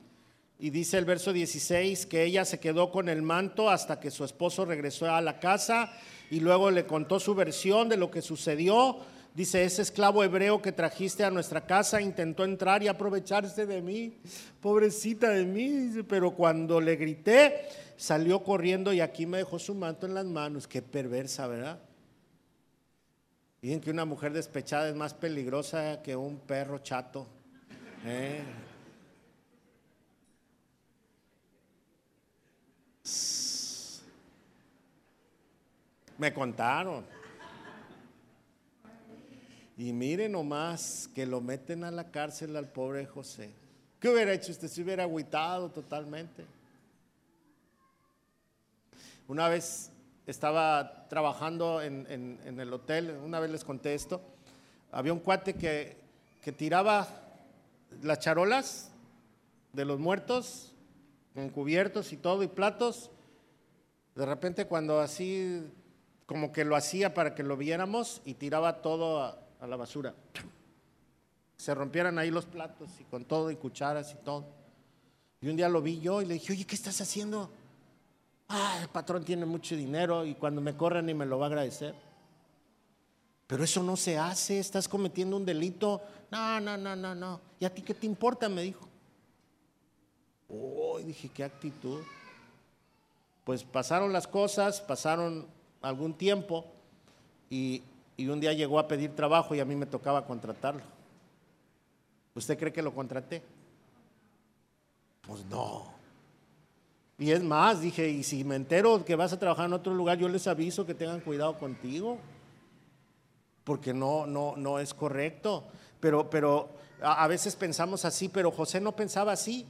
Y dice el verso 16 que ella se quedó con el manto hasta que su esposo regresó a la casa y luego le contó su versión de lo que sucedió. Dice, ese esclavo hebreo que trajiste a nuestra casa intentó entrar y aprovecharse de mí, pobrecita de mí, pero cuando le grité, salió corriendo y aquí me dejó su manto en las manos. Qué perversa, ¿verdad? Dicen que una mujer despechada es más peligrosa que un perro chato. ¿eh? Me contaron. Y miren nomás que lo meten a la cárcel al pobre José. ¿Qué hubiera hecho usted? Se hubiera agüitado totalmente. Una vez estaba trabajando en, el hotel, una vez les conté esto, había un cuate que, tiraba las charolas de los muertos, con cubiertos y todo, y platos. De repente cuando así, como que lo hacía para que lo viéramos y tiraba todo a, a la basura. Se rompieran ahí los platos y con todo y cucharas y todo. Y un día lo vi yo y le dije, oye, ¿qué estás haciendo? El patrón tiene mucho dinero y cuando me corran y me lo va a agradecer. Pero eso no se hace, estás cometiendo un delito. No, no, no, no, no. ¿Y a ti qué te importa? Me dijo. Oh, dije, qué actitud. Pues pasaron las cosas, pasaron algún tiempo y y un día llegó a pedir trabajo y a mí me tocaba contratarlo. ¿Usted cree que lo contraté? Pues no. Y es más, dije, y si me entero que vas a trabajar en otro lugar, yo les aviso que tengan cuidado contigo. Porque no, no, no es correcto. Pero, pero a, veces pensamos así, pero José no pensaba así.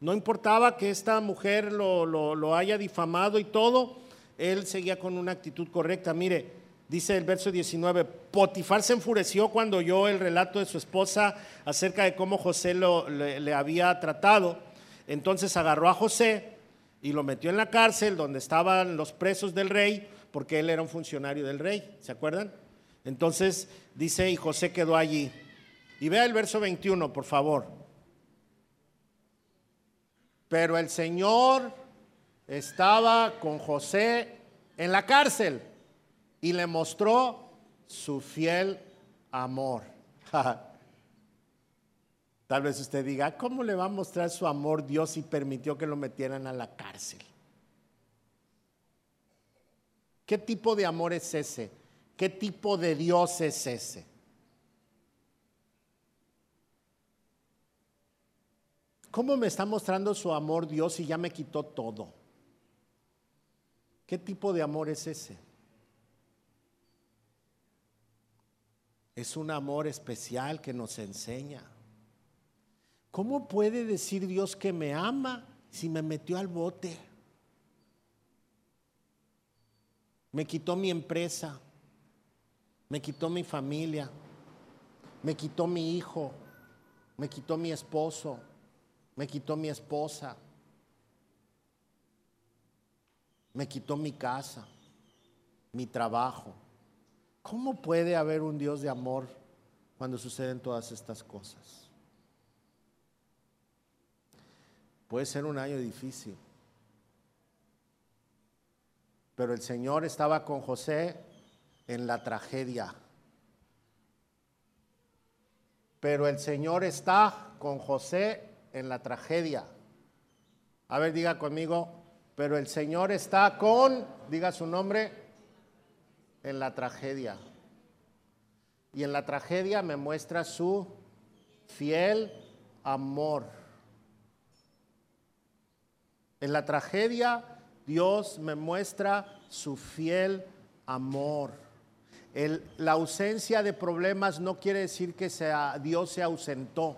No importaba que esta mujer lo, lo haya difamado y todo, él seguía con una actitud correcta. Mire, dice el verso 19, Potifar se enfureció cuando oyó el relato de su esposa acerca de cómo José lo, le, había tratado. Entonces agarró a José y lo metió en la cárcel donde estaban los presos del rey, porque él era un funcionario del rey, ¿se acuerdan? Entonces dice, y José quedó allí. Y vea el verso 21, por favor. Pero el Señor estaba con José en la cárcel y le mostró su fiel amor. Tal vez usted diga, ¿cómo le va a mostrar su amor Dios si permitió que lo metieran a la cárcel? ¿Qué tipo de amor es ese? ¿Qué tipo de Dios es ese? ¿Cómo me está mostrando su amor Dios si ya me quitó todo? ¿Qué tipo de amor es ese? Es un amor especial que nos enseña. ¿Cómo puede decir Dios que me ama si me metió al bote? Me quitó mi empresa, me quitó mi familia, me quitó mi hijo, me quitó mi esposo, me quitó mi esposa, me quitó mi casa, mi trabajo. ¿Cómo puede haber un Dios de amor cuando suceden todas estas cosas? Puede ser un año difícil. Pero el Señor estaba con José en la tragedia. Pero el Señor está con José en la tragedia. A ver, diga conmigo, pero el Señor está con, diga su nombre, en la tragedia. Y en la tragedia me muestra su fiel amor. En la tragedia Dios me muestra su fiel amor. la ausencia de problemas no quiere decir que sea, Dios se ausentó.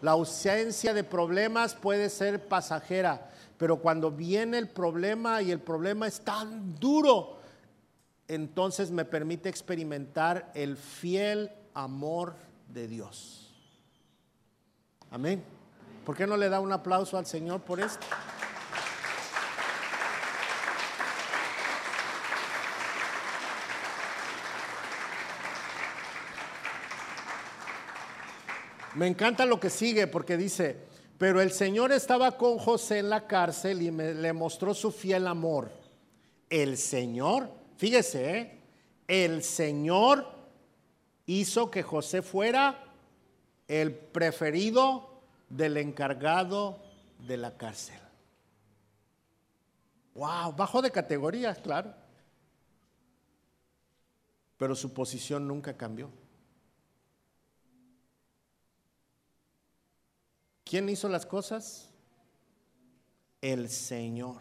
La ausencia de problemas puede ser pasajera, pero cuando viene el problema y el problema es tan duro, entonces me permite experimentar el fiel amor de Dios. Amén. ¿Por qué no le da un aplauso al Señor por esto? Me encanta lo que sigue porque dice, pero el Señor estaba con José en la cárcel y le mostró su fiel amor. El Señor Fíjese, ¿eh? el Señor hizo que José fuera el preferido del encargado de la cárcel. Wow, bajo de categoría, claro. Pero su posición nunca cambió. ¿Quién hizo las cosas? El Señor.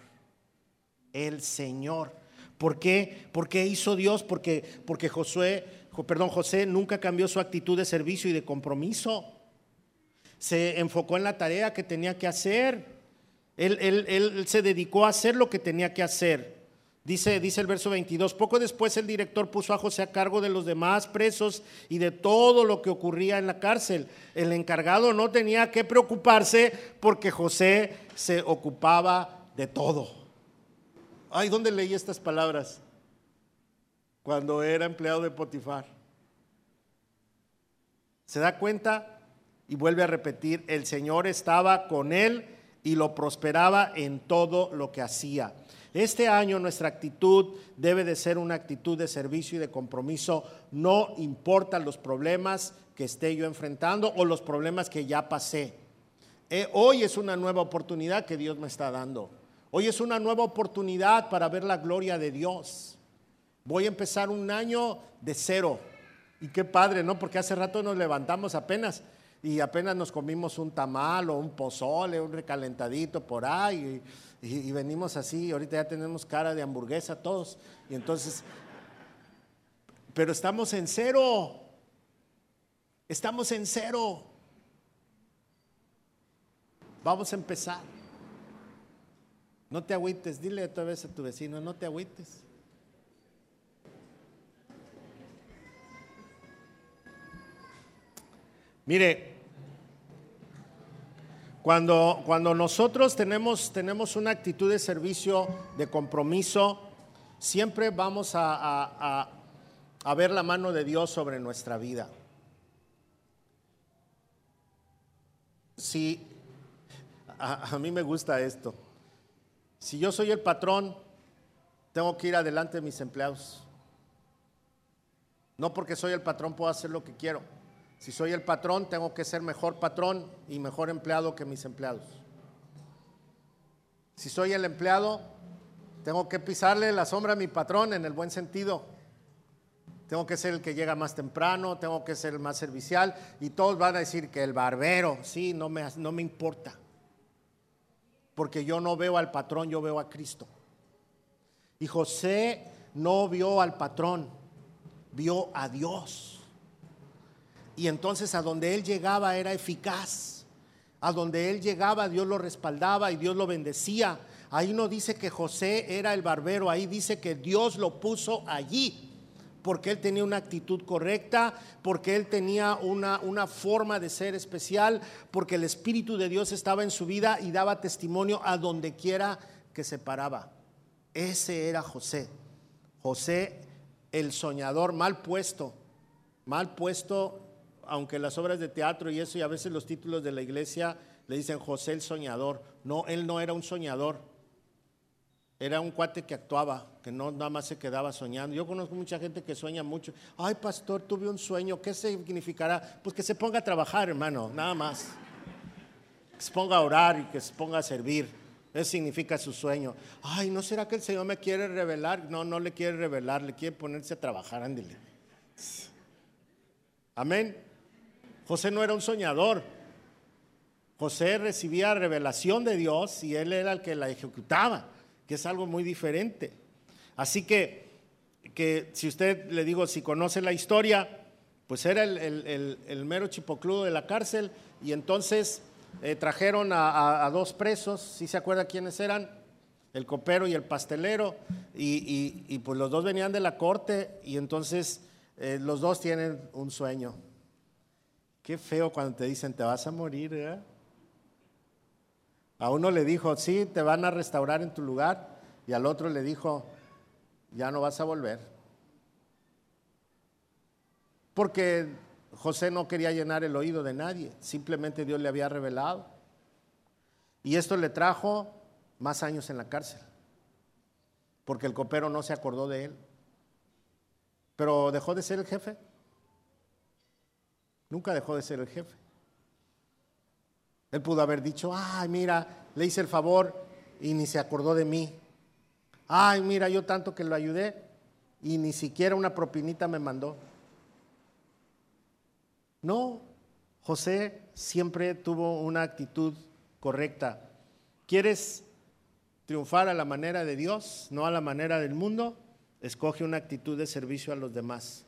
El Señor. ¿Por qué? ¿Por qué hizo Dios? Porque, porque Josué, perdón, José nunca cambió su actitud de servicio y de compromiso. Se enfocó en la tarea que tenía que hacer. Él, él, se dedicó a hacer lo que tenía que hacer. Dice, dice el verso 22, poco después el director puso a José a cargo de los demás presos y de todo lo que ocurría en la cárcel. El encargado no tenía que preocuparse porque José se ocupaba de todo. Ay, ¿dónde leí estas palabras? Cuando era empleado de Potifar. ¿Se da cuenta? Y vuelve a repetir, el Señor estaba con él y lo prosperaba en todo lo que hacía. Este año nuestra actitud debe de ser una actitud de servicio y de compromiso, no importa los problemas que esté yo enfrentando o los problemas que ya pasé. Eh, hoy es una nueva oportunidad que Dios me está dando. Hoy es una nueva oportunidad para ver la gloria de Dios. Voy a empezar un año de cero. Y qué padre, ¿no? Porque hace rato nos levantamos apenas y apenas nos comimos un tamal o un pozole, un recalentadito por ahí. Y, venimos así, ahorita ya tenemos cara de hamburguesa todos. Y entonces, pero estamos en cero. Estamos en cero. Vamos a empezar. No te agüites, dile otra vez a tu vecino, no te agüites. Mire, cuando, cuando nosotros tenemos, tenemos una actitud de servicio, de compromiso, siempre vamos a, a, ver la mano de Dios sobre nuestra vida. Si a, mí me gusta esto. Si yo soy el patrón, tengo que ir adelante de mis empleados. No porque soy el patrón puedo hacer lo que quiero. Si soy el patrón, tengo que ser mejor patrón y mejor empleado que mis empleados. Si soy el empleado, tengo que pisarle la sombra a mi patrón en el buen sentido. Tengo que ser el que llega más temprano, tengo que ser el más servicial y todos van a decir que el barbero, sí, no me, no me importa. Porque yo no veo al patrón, yo veo a Cristo. Y José no vio al patrón, vio a Dios. Y entonces a donde él llegaba era eficaz. A donde él llegaba Dios lo respaldaba y Dios lo bendecía. Ahí no dice que José era el barbero, ahí dice que Dios lo puso allí porque él tenía una actitud correcta, porque él tenía una, una, forma de ser especial, porque el Espíritu de Dios estaba en su vida y daba testimonio a donde quiera que se paraba. Ese era José. José, el soñador, mal puesto, mal puesto aunque las obras de teatro y eso, y a veces los títulos de la iglesia le dicen José el soñador. No, él no era un soñador. Era un cuate que actuaba, que no nada más se quedaba soñando. Yo conozco mucha gente que sueña mucho. Ay, pastor, tuve un sueño. ¿Qué significará? Pues que se ponga a trabajar, hermano, nada más. Que se ponga a orar y que se ponga a servir. Eso significa su sueño. Ay, ¿no será que el Señor me quiere revelar? No, no le quiere revelar, le quiere ponerse a trabajar, ándele. Amén. José no era un soñador. José recibía revelación de Dios y él era el que la ejecutaba, que es algo muy diferente. Así que, que si usted le digo, si conoce la historia, pues era el, mero chipocludo de la cárcel y entonces eh, trajeron a, dos presos, si se acuerda quiénes eran, el copero y el pastelero, y, pues los dos venían de la corte y entonces eh, los dos tienen un sueño. Qué feo cuando te dicen te vas a morir. A uno le dijo, sí, te van a restaurar en tu lugar. Y al otro le dijo, ya no vas a volver. Porque José no quería llenar el oído de nadie, simplemente Dios le había revelado. Y esto le trajo más años en la cárcel, porque el copero no se acordó de él. Pero dejó de ser el jefe. Nunca dejó de ser el jefe. Él pudo haber dicho, ay, mira, le hice el favor y ni se acordó de mí. Ay, mira, yo tanto que lo ayudé y ni siquiera una propinita me mandó. No, José siempre tuvo una actitud correcta. ¿Quieres triunfar a la manera de Dios, no a la manera del mundo? Escoge una actitud de servicio a los demás.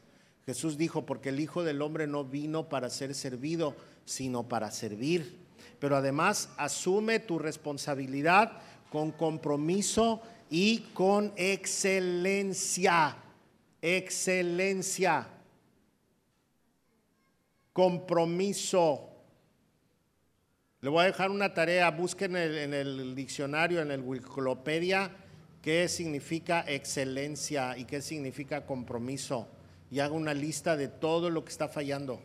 Jesús dijo, porque el Hijo del Hombre no vino para ser servido, sino para servir. Pero además asume tu responsabilidad con compromiso y con excelencia. Excelencia. Compromiso. Le voy a dejar una tarea, busquen en el, diccionario, en el Wikipedia, qué significa excelencia y qué significa compromiso y haga una lista de todo lo que está fallando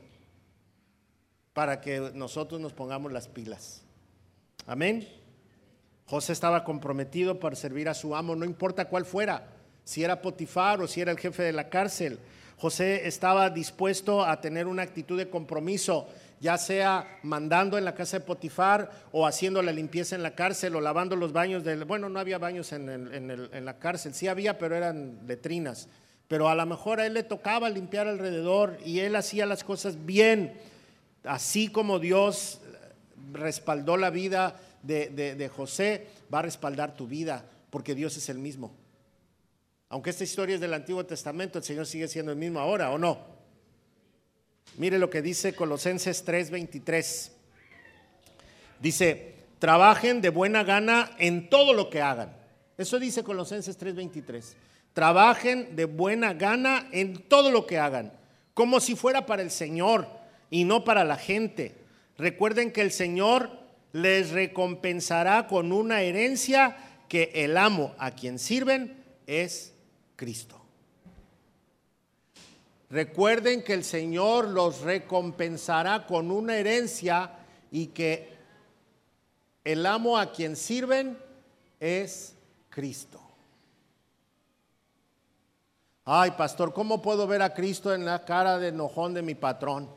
para que nosotros nos pongamos las pilas. Amén. José estaba comprometido para servir a su amo, no importa cuál fuera, si era Potifar o si era el jefe de la cárcel. José estaba dispuesto a tener una actitud de compromiso, ya sea mandando en la casa de Potifar o haciendo la limpieza en la cárcel o lavando los baños del... Bueno, no había baños en, en la cárcel, sí había, pero eran letrinas pero a lo mejor a él le tocaba limpiar alrededor y él hacía las cosas bien, así como Dios respaldó la vida de, de José, va a respaldar tu vida, porque Dios es el mismo. Aunque esta historia es del Antiguo Testamento, el Señor sigue siendo el mismo ahora, ¿o no? Mire lo que dice Colosenses 3:23. Dice, trabajen de buena gana en todo lo que hagan. Eso dice Colosenses 3:23. Trabajen de buena gana en todo lo que hagan, como si fuera para el Señor y no para la gente. Recuerden que el Señor les recompensará con una herencia que el amo a quien sirven es Cristo. Recuerden que el Señor los recompensará con una herencia y que el amo a quien sirven es Cristo. Ay, pastor, ¿cómo puedo ver a Cristo en la cara de enojón de mi patrón?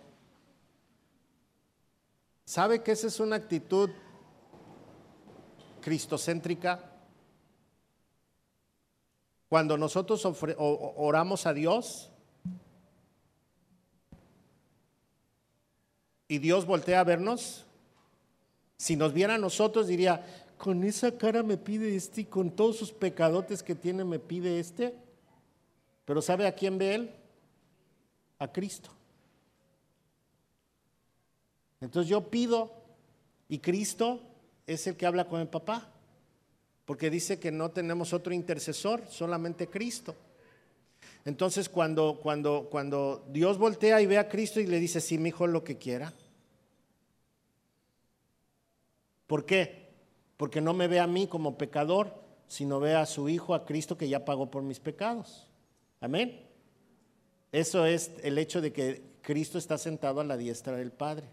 ¿Sabe que esa es una actitud cristocéntrica? Cuando nosotros oramos a Dios y Dios voltea a vernos, si nos viera a nosotros diría, con esa cara me pide este y con todos sus pecadotes que tiene me pide este. Pero ¿sabe a quién ve él? A Cristo. Entonces yo pido y Cristo es el que habla con el papá porque dice que no tenemos otro intercesor, solamente Cristo. Entonces cuando, cuando, cuando Dios voltea y ve a Cristo y le dice, sí, mi hijo, lo que quiera. ¿Por qué? Porque no me ve a mí como pecador, sino ve a su hijo, a Cristo, que ya pagó por mis pecados. Amén. Eso es el hecho de que Cristo está sentado a la diestra del Padre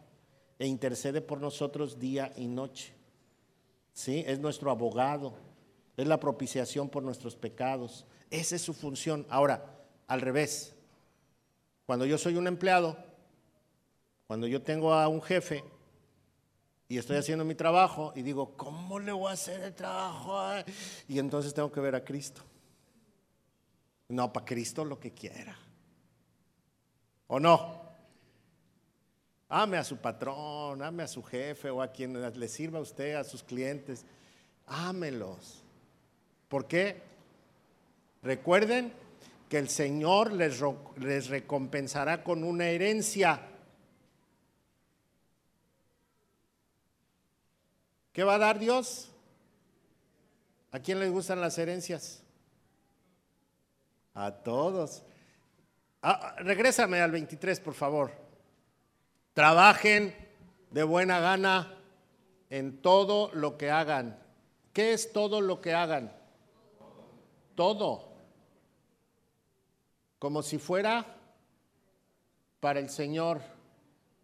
e intercede por nosotros día y noche. ¿sí? Es nuestro abogado, es la propiciación por nuestros pecados. Esa es su función. Ahora, al revés, cuando yo soy un empleado, cuando yo tengo a un jefe y estoy haciendo mi trabajo y digo, ¿cómo le voy a hacer el trabajo? Y entonces tengo que ver a Cristo. No, para Cristo lo que quiera. ¿O no? Ame a su patrón, ame a su jefe o a quien le sirva a usted, a sus clientes. Ámelos. ¿Por qué? Recuerden que el Señor les, les recompensará con una herencia. ¿Qué va a dar Dios? ¿A quién les gustan las herencias? A todos. Ah, regrésame al 23, por favor. Trabajen de buena gana en todo lo que hagan. ¿Qué es todo lo que hagan? Todo. Como si fuera para el Señor.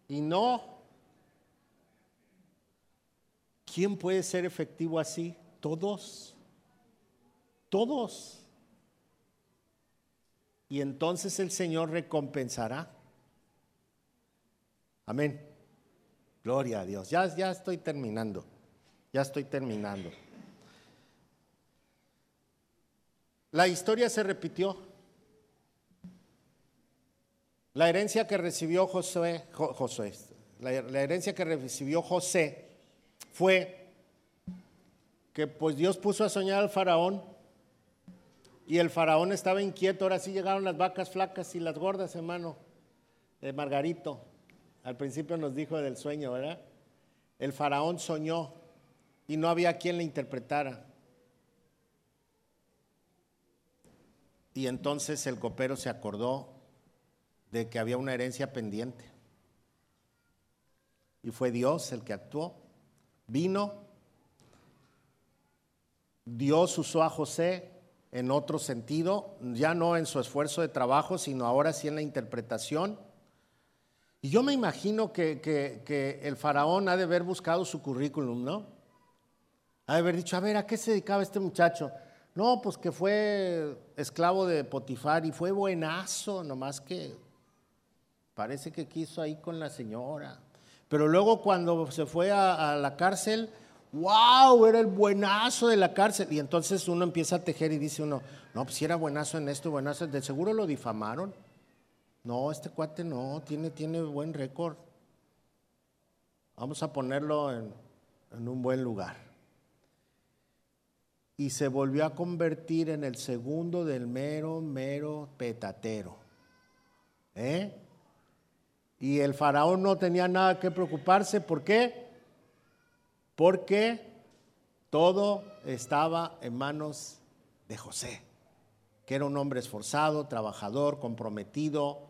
Y no. ¿Quién puede ser efectivo así? Todos. Todos. Y entonces el Señor recompensará. Amén. Gloria a Dios. Ya, ya estoy terminando. Ya estoy terminando. La historia se repitió. La herencia que recibió José, José la, la herencia que recibió José fue que pues Dios puso a soñar al faraón y el faraón estaba inquieto. Ahora sí llegaron las vacas flacas y las gordas, hermano, de Margarito. Al principio nos dijo del sueño, ¿verdad? El faraón soñó y no había quien le interpretara. Y entonces el copero se acordó de que había una herencia pendiente. Y fue Dios el que actuó. Vino. Dios usó a José en otro sentido, ya no en su esfuerzo de trabajo, sino ahora sí en la interpretación y yo me imagino que, el faraón ha de haber buscado su currículum, ¿no? Ha de haber dicho, a ver, ¿a qué se dedicaba este muchacho? No, pues que fue esclavo de Potifar y fue buenazo, nomás que parece que quiso ahí con la señora. Pero luego cuando se fue a, la cárcel, wow, era el buenazo de la cárcel. Y entonces uno empieza a tejer y dice uno, no, pues si era buenazo en esto, buenazo, de seguro lo difamaron. No, este cuate no, tiene, tiene buen récord. Vamos a ponerlo en, en un buen lugar. Y se volvió a convertir en el segundo del mero, mero petatero. ¿Eh? Y el faraón no tenía nada que preocuparse. ¿Por qué? Porque todo estaba en manos de José, que era un hombre esforzado, trabajador, comprometido,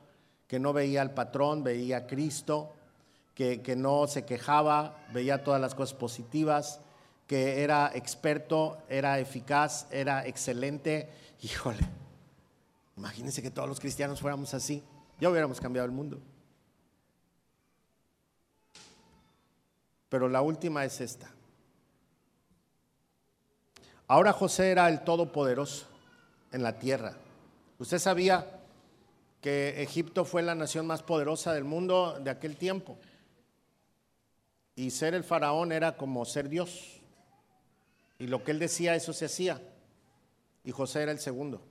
que no veía al patrón, veía a Cristo, que, que no se quejaba, veía todas las cosas positivas, que era experto, era eficaz, era excelente. Híjole, imagínense que todos los cristianos fuéramos así. Ya hubiéramos cambiado el mundo. Pero la última es esta. Ahora José era el todopoderoso en la tierra. Usted sabía que Egipto fue la nación más poderosa del mundo de aquel tiempo. Y ser el faraón era como ser Dios. Y lo que él decía, eso se hacía. Y José era el segundo.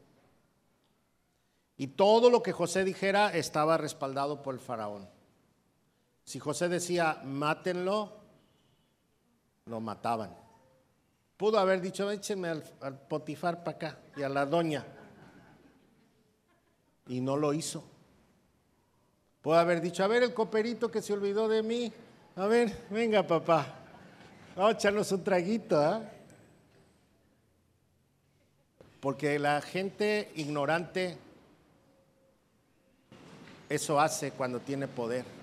Y todo lo que José dijera estaba respaldado por el faraón. Si José decía, mátenlo, lo mataban. Pudo haber dicho, échenme al, Potifar para acá y a la doña. Y no lo hizo. Pudo haber dicho, a ver el coperito que se olvidó de mí. A ver, venga papá, vamos un traguito. ¿ah? Porque la gente ignorante eso hace cuando tiene poder.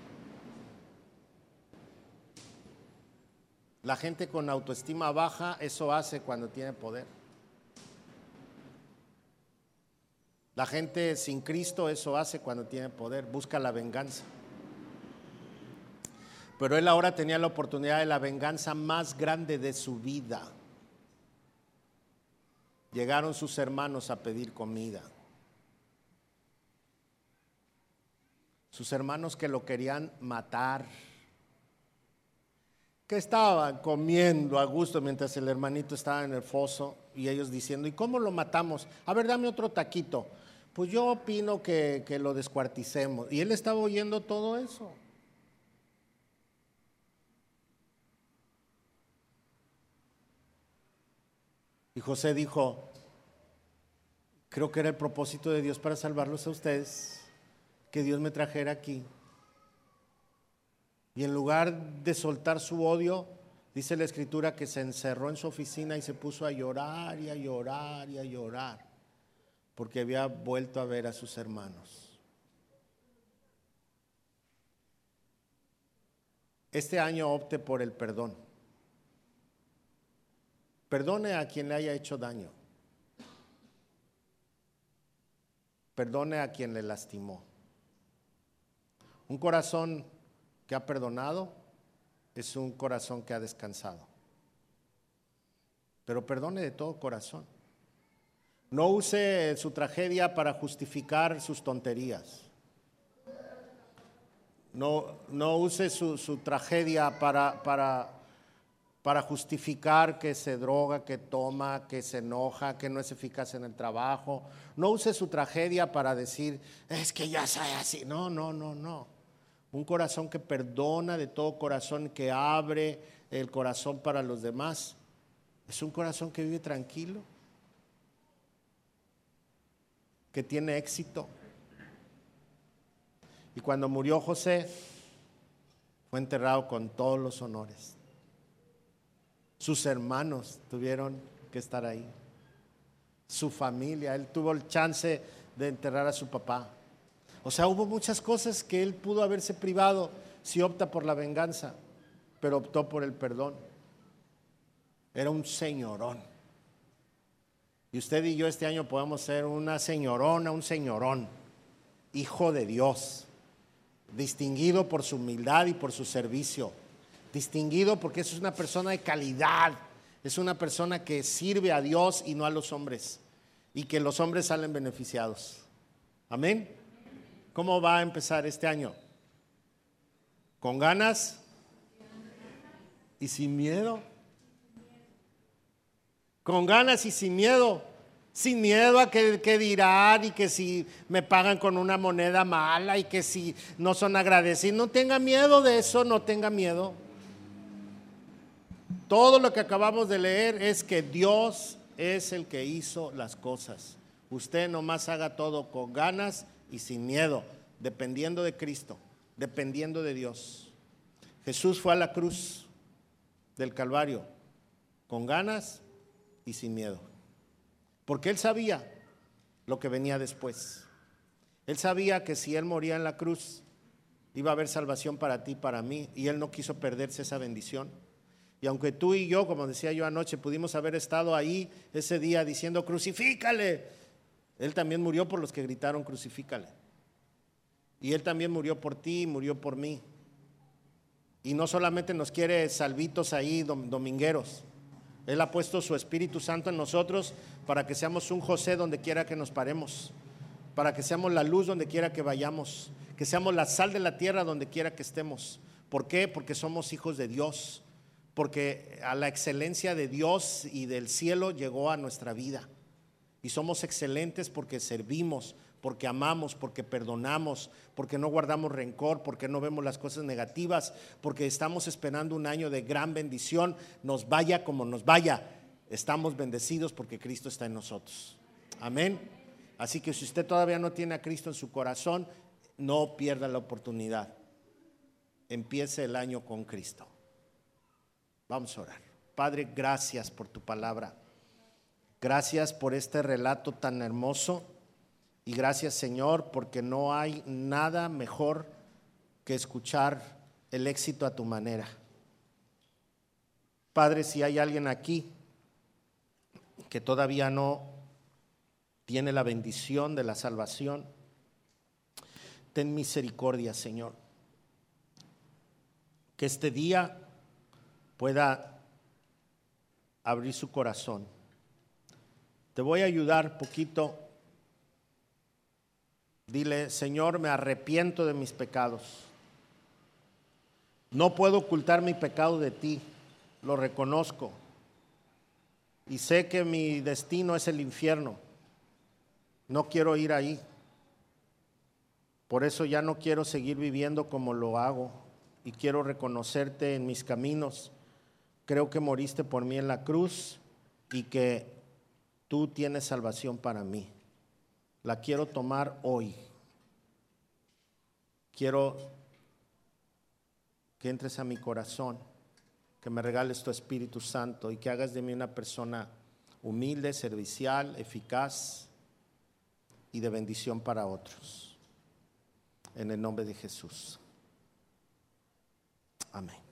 La gente con autoestima baja, eso hace cuando tiene poder. La gente sin Cristo, eso hace cuando tiene poder, busca la venganza. Pero él ahora tenía la oportunidad de la venganza más grande de su vida. Llegaron sus hermanos a pedir comida. Sus hermanos que lo querían matar que estaban comiendo a gusto mientras el hermanito estaba en el foso y ellos diciendo, ¿y cómo lo matamos? A ver, dame otro taquito. Pues yo opino que, que lo descuarticemos. Y él estaba oyendo todo eso. Y José dijo, creo que era el propósito de Dios para salvarlos a ustedes, que Dios me trajera aquí. Y en lugar de soltar su odio, dice la escritura que se encerró en su oficina y se puso a llorar y a llorar y a llorar, porque había vuelto a ver a sus hermanos. Este año opte por el perdón. Perdone a quien le haya hecho daño. Perdone a quien le lastimó. Un corazón que ha perdonado es un corazón que ha descansado. Pero perdone de todo corazón. No use su tragedia para justificar sus tonterías. No, no use su, su tragedia para, para, para justificar que se droga, que toma, que se enoja, que no es eficaz en el trabajo. No use su tragedia para decir, es que ya soy así. No, no, no, no. Un corazón que perdona de todo corazón, que abre el corazón para los demás. Es un corazón que vive tranquilo, que tiene éxito. Y cuando murió José, fue enterrado con todos los honores. Sus hermanos tuvieron que estar ahí. Su familia, él tuvo el chance de enterrar a su papá. O sea, hubo muchas cosas que él pudo haberse privado si opta por la venganza, pero optó por el perdón. Era un señorón. Y usted y yo este año podemos ser una señorona, un señorón, hijo de Dios, distinguido por su humildad y por su servicio, distinguido porque es una persona de calidad, es una persona que sirve a Dios y no a los hombres, y que los hombres salen beneficiados. Amén. ¿Cómo va a empezar este año? ¿Con ganas? ¿Y sin miedo? con ganas y sin miedo. Sin miedo a que, dirán y que si me pagan con una moneda mala y que si no son agradecidos. No tenga miedo de eso, no tenga miedo. Todo lo que acabamos de leer es que Dios es el que hizo las cosas. Usted nomás haga todo con ganas y sin miedo, dependiendo de Cristo, dependiendo de Dios. Jesús fue a la cruz del Calvario con ganas y sin miedo, porque él sabía lo que venía después. Él sabía que si él moría en la cruz, iba a haber salvación para ti, para mí, y él no quiso perderse esa bendición. Y aunque tú y yo, como decía yo anoche, pudimos haber estado ahí ese día diciendo, crucifícale, Él también murió por los que gritaron, crucifícale. Y Él también murió por ti, murió por mí. Y no solamente nos quiere salvitos ahí, domingueros. Él ha puesto su Espíritu Santo en nosotros para que seamos un José donde quiera que nos paremos, para que seamos la luz donde quiera que vayamos, que seamos la sal de la tierra donde quiera que estemos. ¿Por qué? Porque somos hijos de Dios porque a la excelencia de Dios y del cielo llegó a nuestra vida. Y somos excelentes porque servimos, porque amamos, porque perdonamos, porque no guardamos rencor, porque no vemos las cosas negativas, porque estamos esperando un año de gran bendición, nos vaya como nos vaya. Estamos bendecidos porque Cristo está en nosotros. Amén. Así que si usted todavía no tiene a Cristo en su corazón, no pierda la oportunidad. Empiece el año con Cristo. Vamos a orar. Padre, gracias por tu palabra. Gracias por este relato tan hermoso. Y gracias Señor porque no hay nada mejor que escuchar el éxito a tu manera. Padre, si hay alguien aquí que todavía no tiene la bendición de la salvación, ten misericordia, Señor. Que este día pueda abrir su corazón. Te voy a ayudar poquito. Dile, Señor, me arrepiento de mis pecados. No puedo ocultar mi pecado de ti, lo reconozco. Y sé que mi destino es el infierno. No quiero ir ahí. Por eso ya no quiero seguir viviendo como lo hago y quiero reconocerte en mis caminos creo que moriste por mí en la cruz y que tú tienes salvación para mí. La quiero tomar hoy. Quiero que entres a mi corazón, que me regales tu Espíritu Santo y que hagas de mí una persona humilde, servicial, eficaz y de bendición para otros. En el nombre de Jesús. Amén.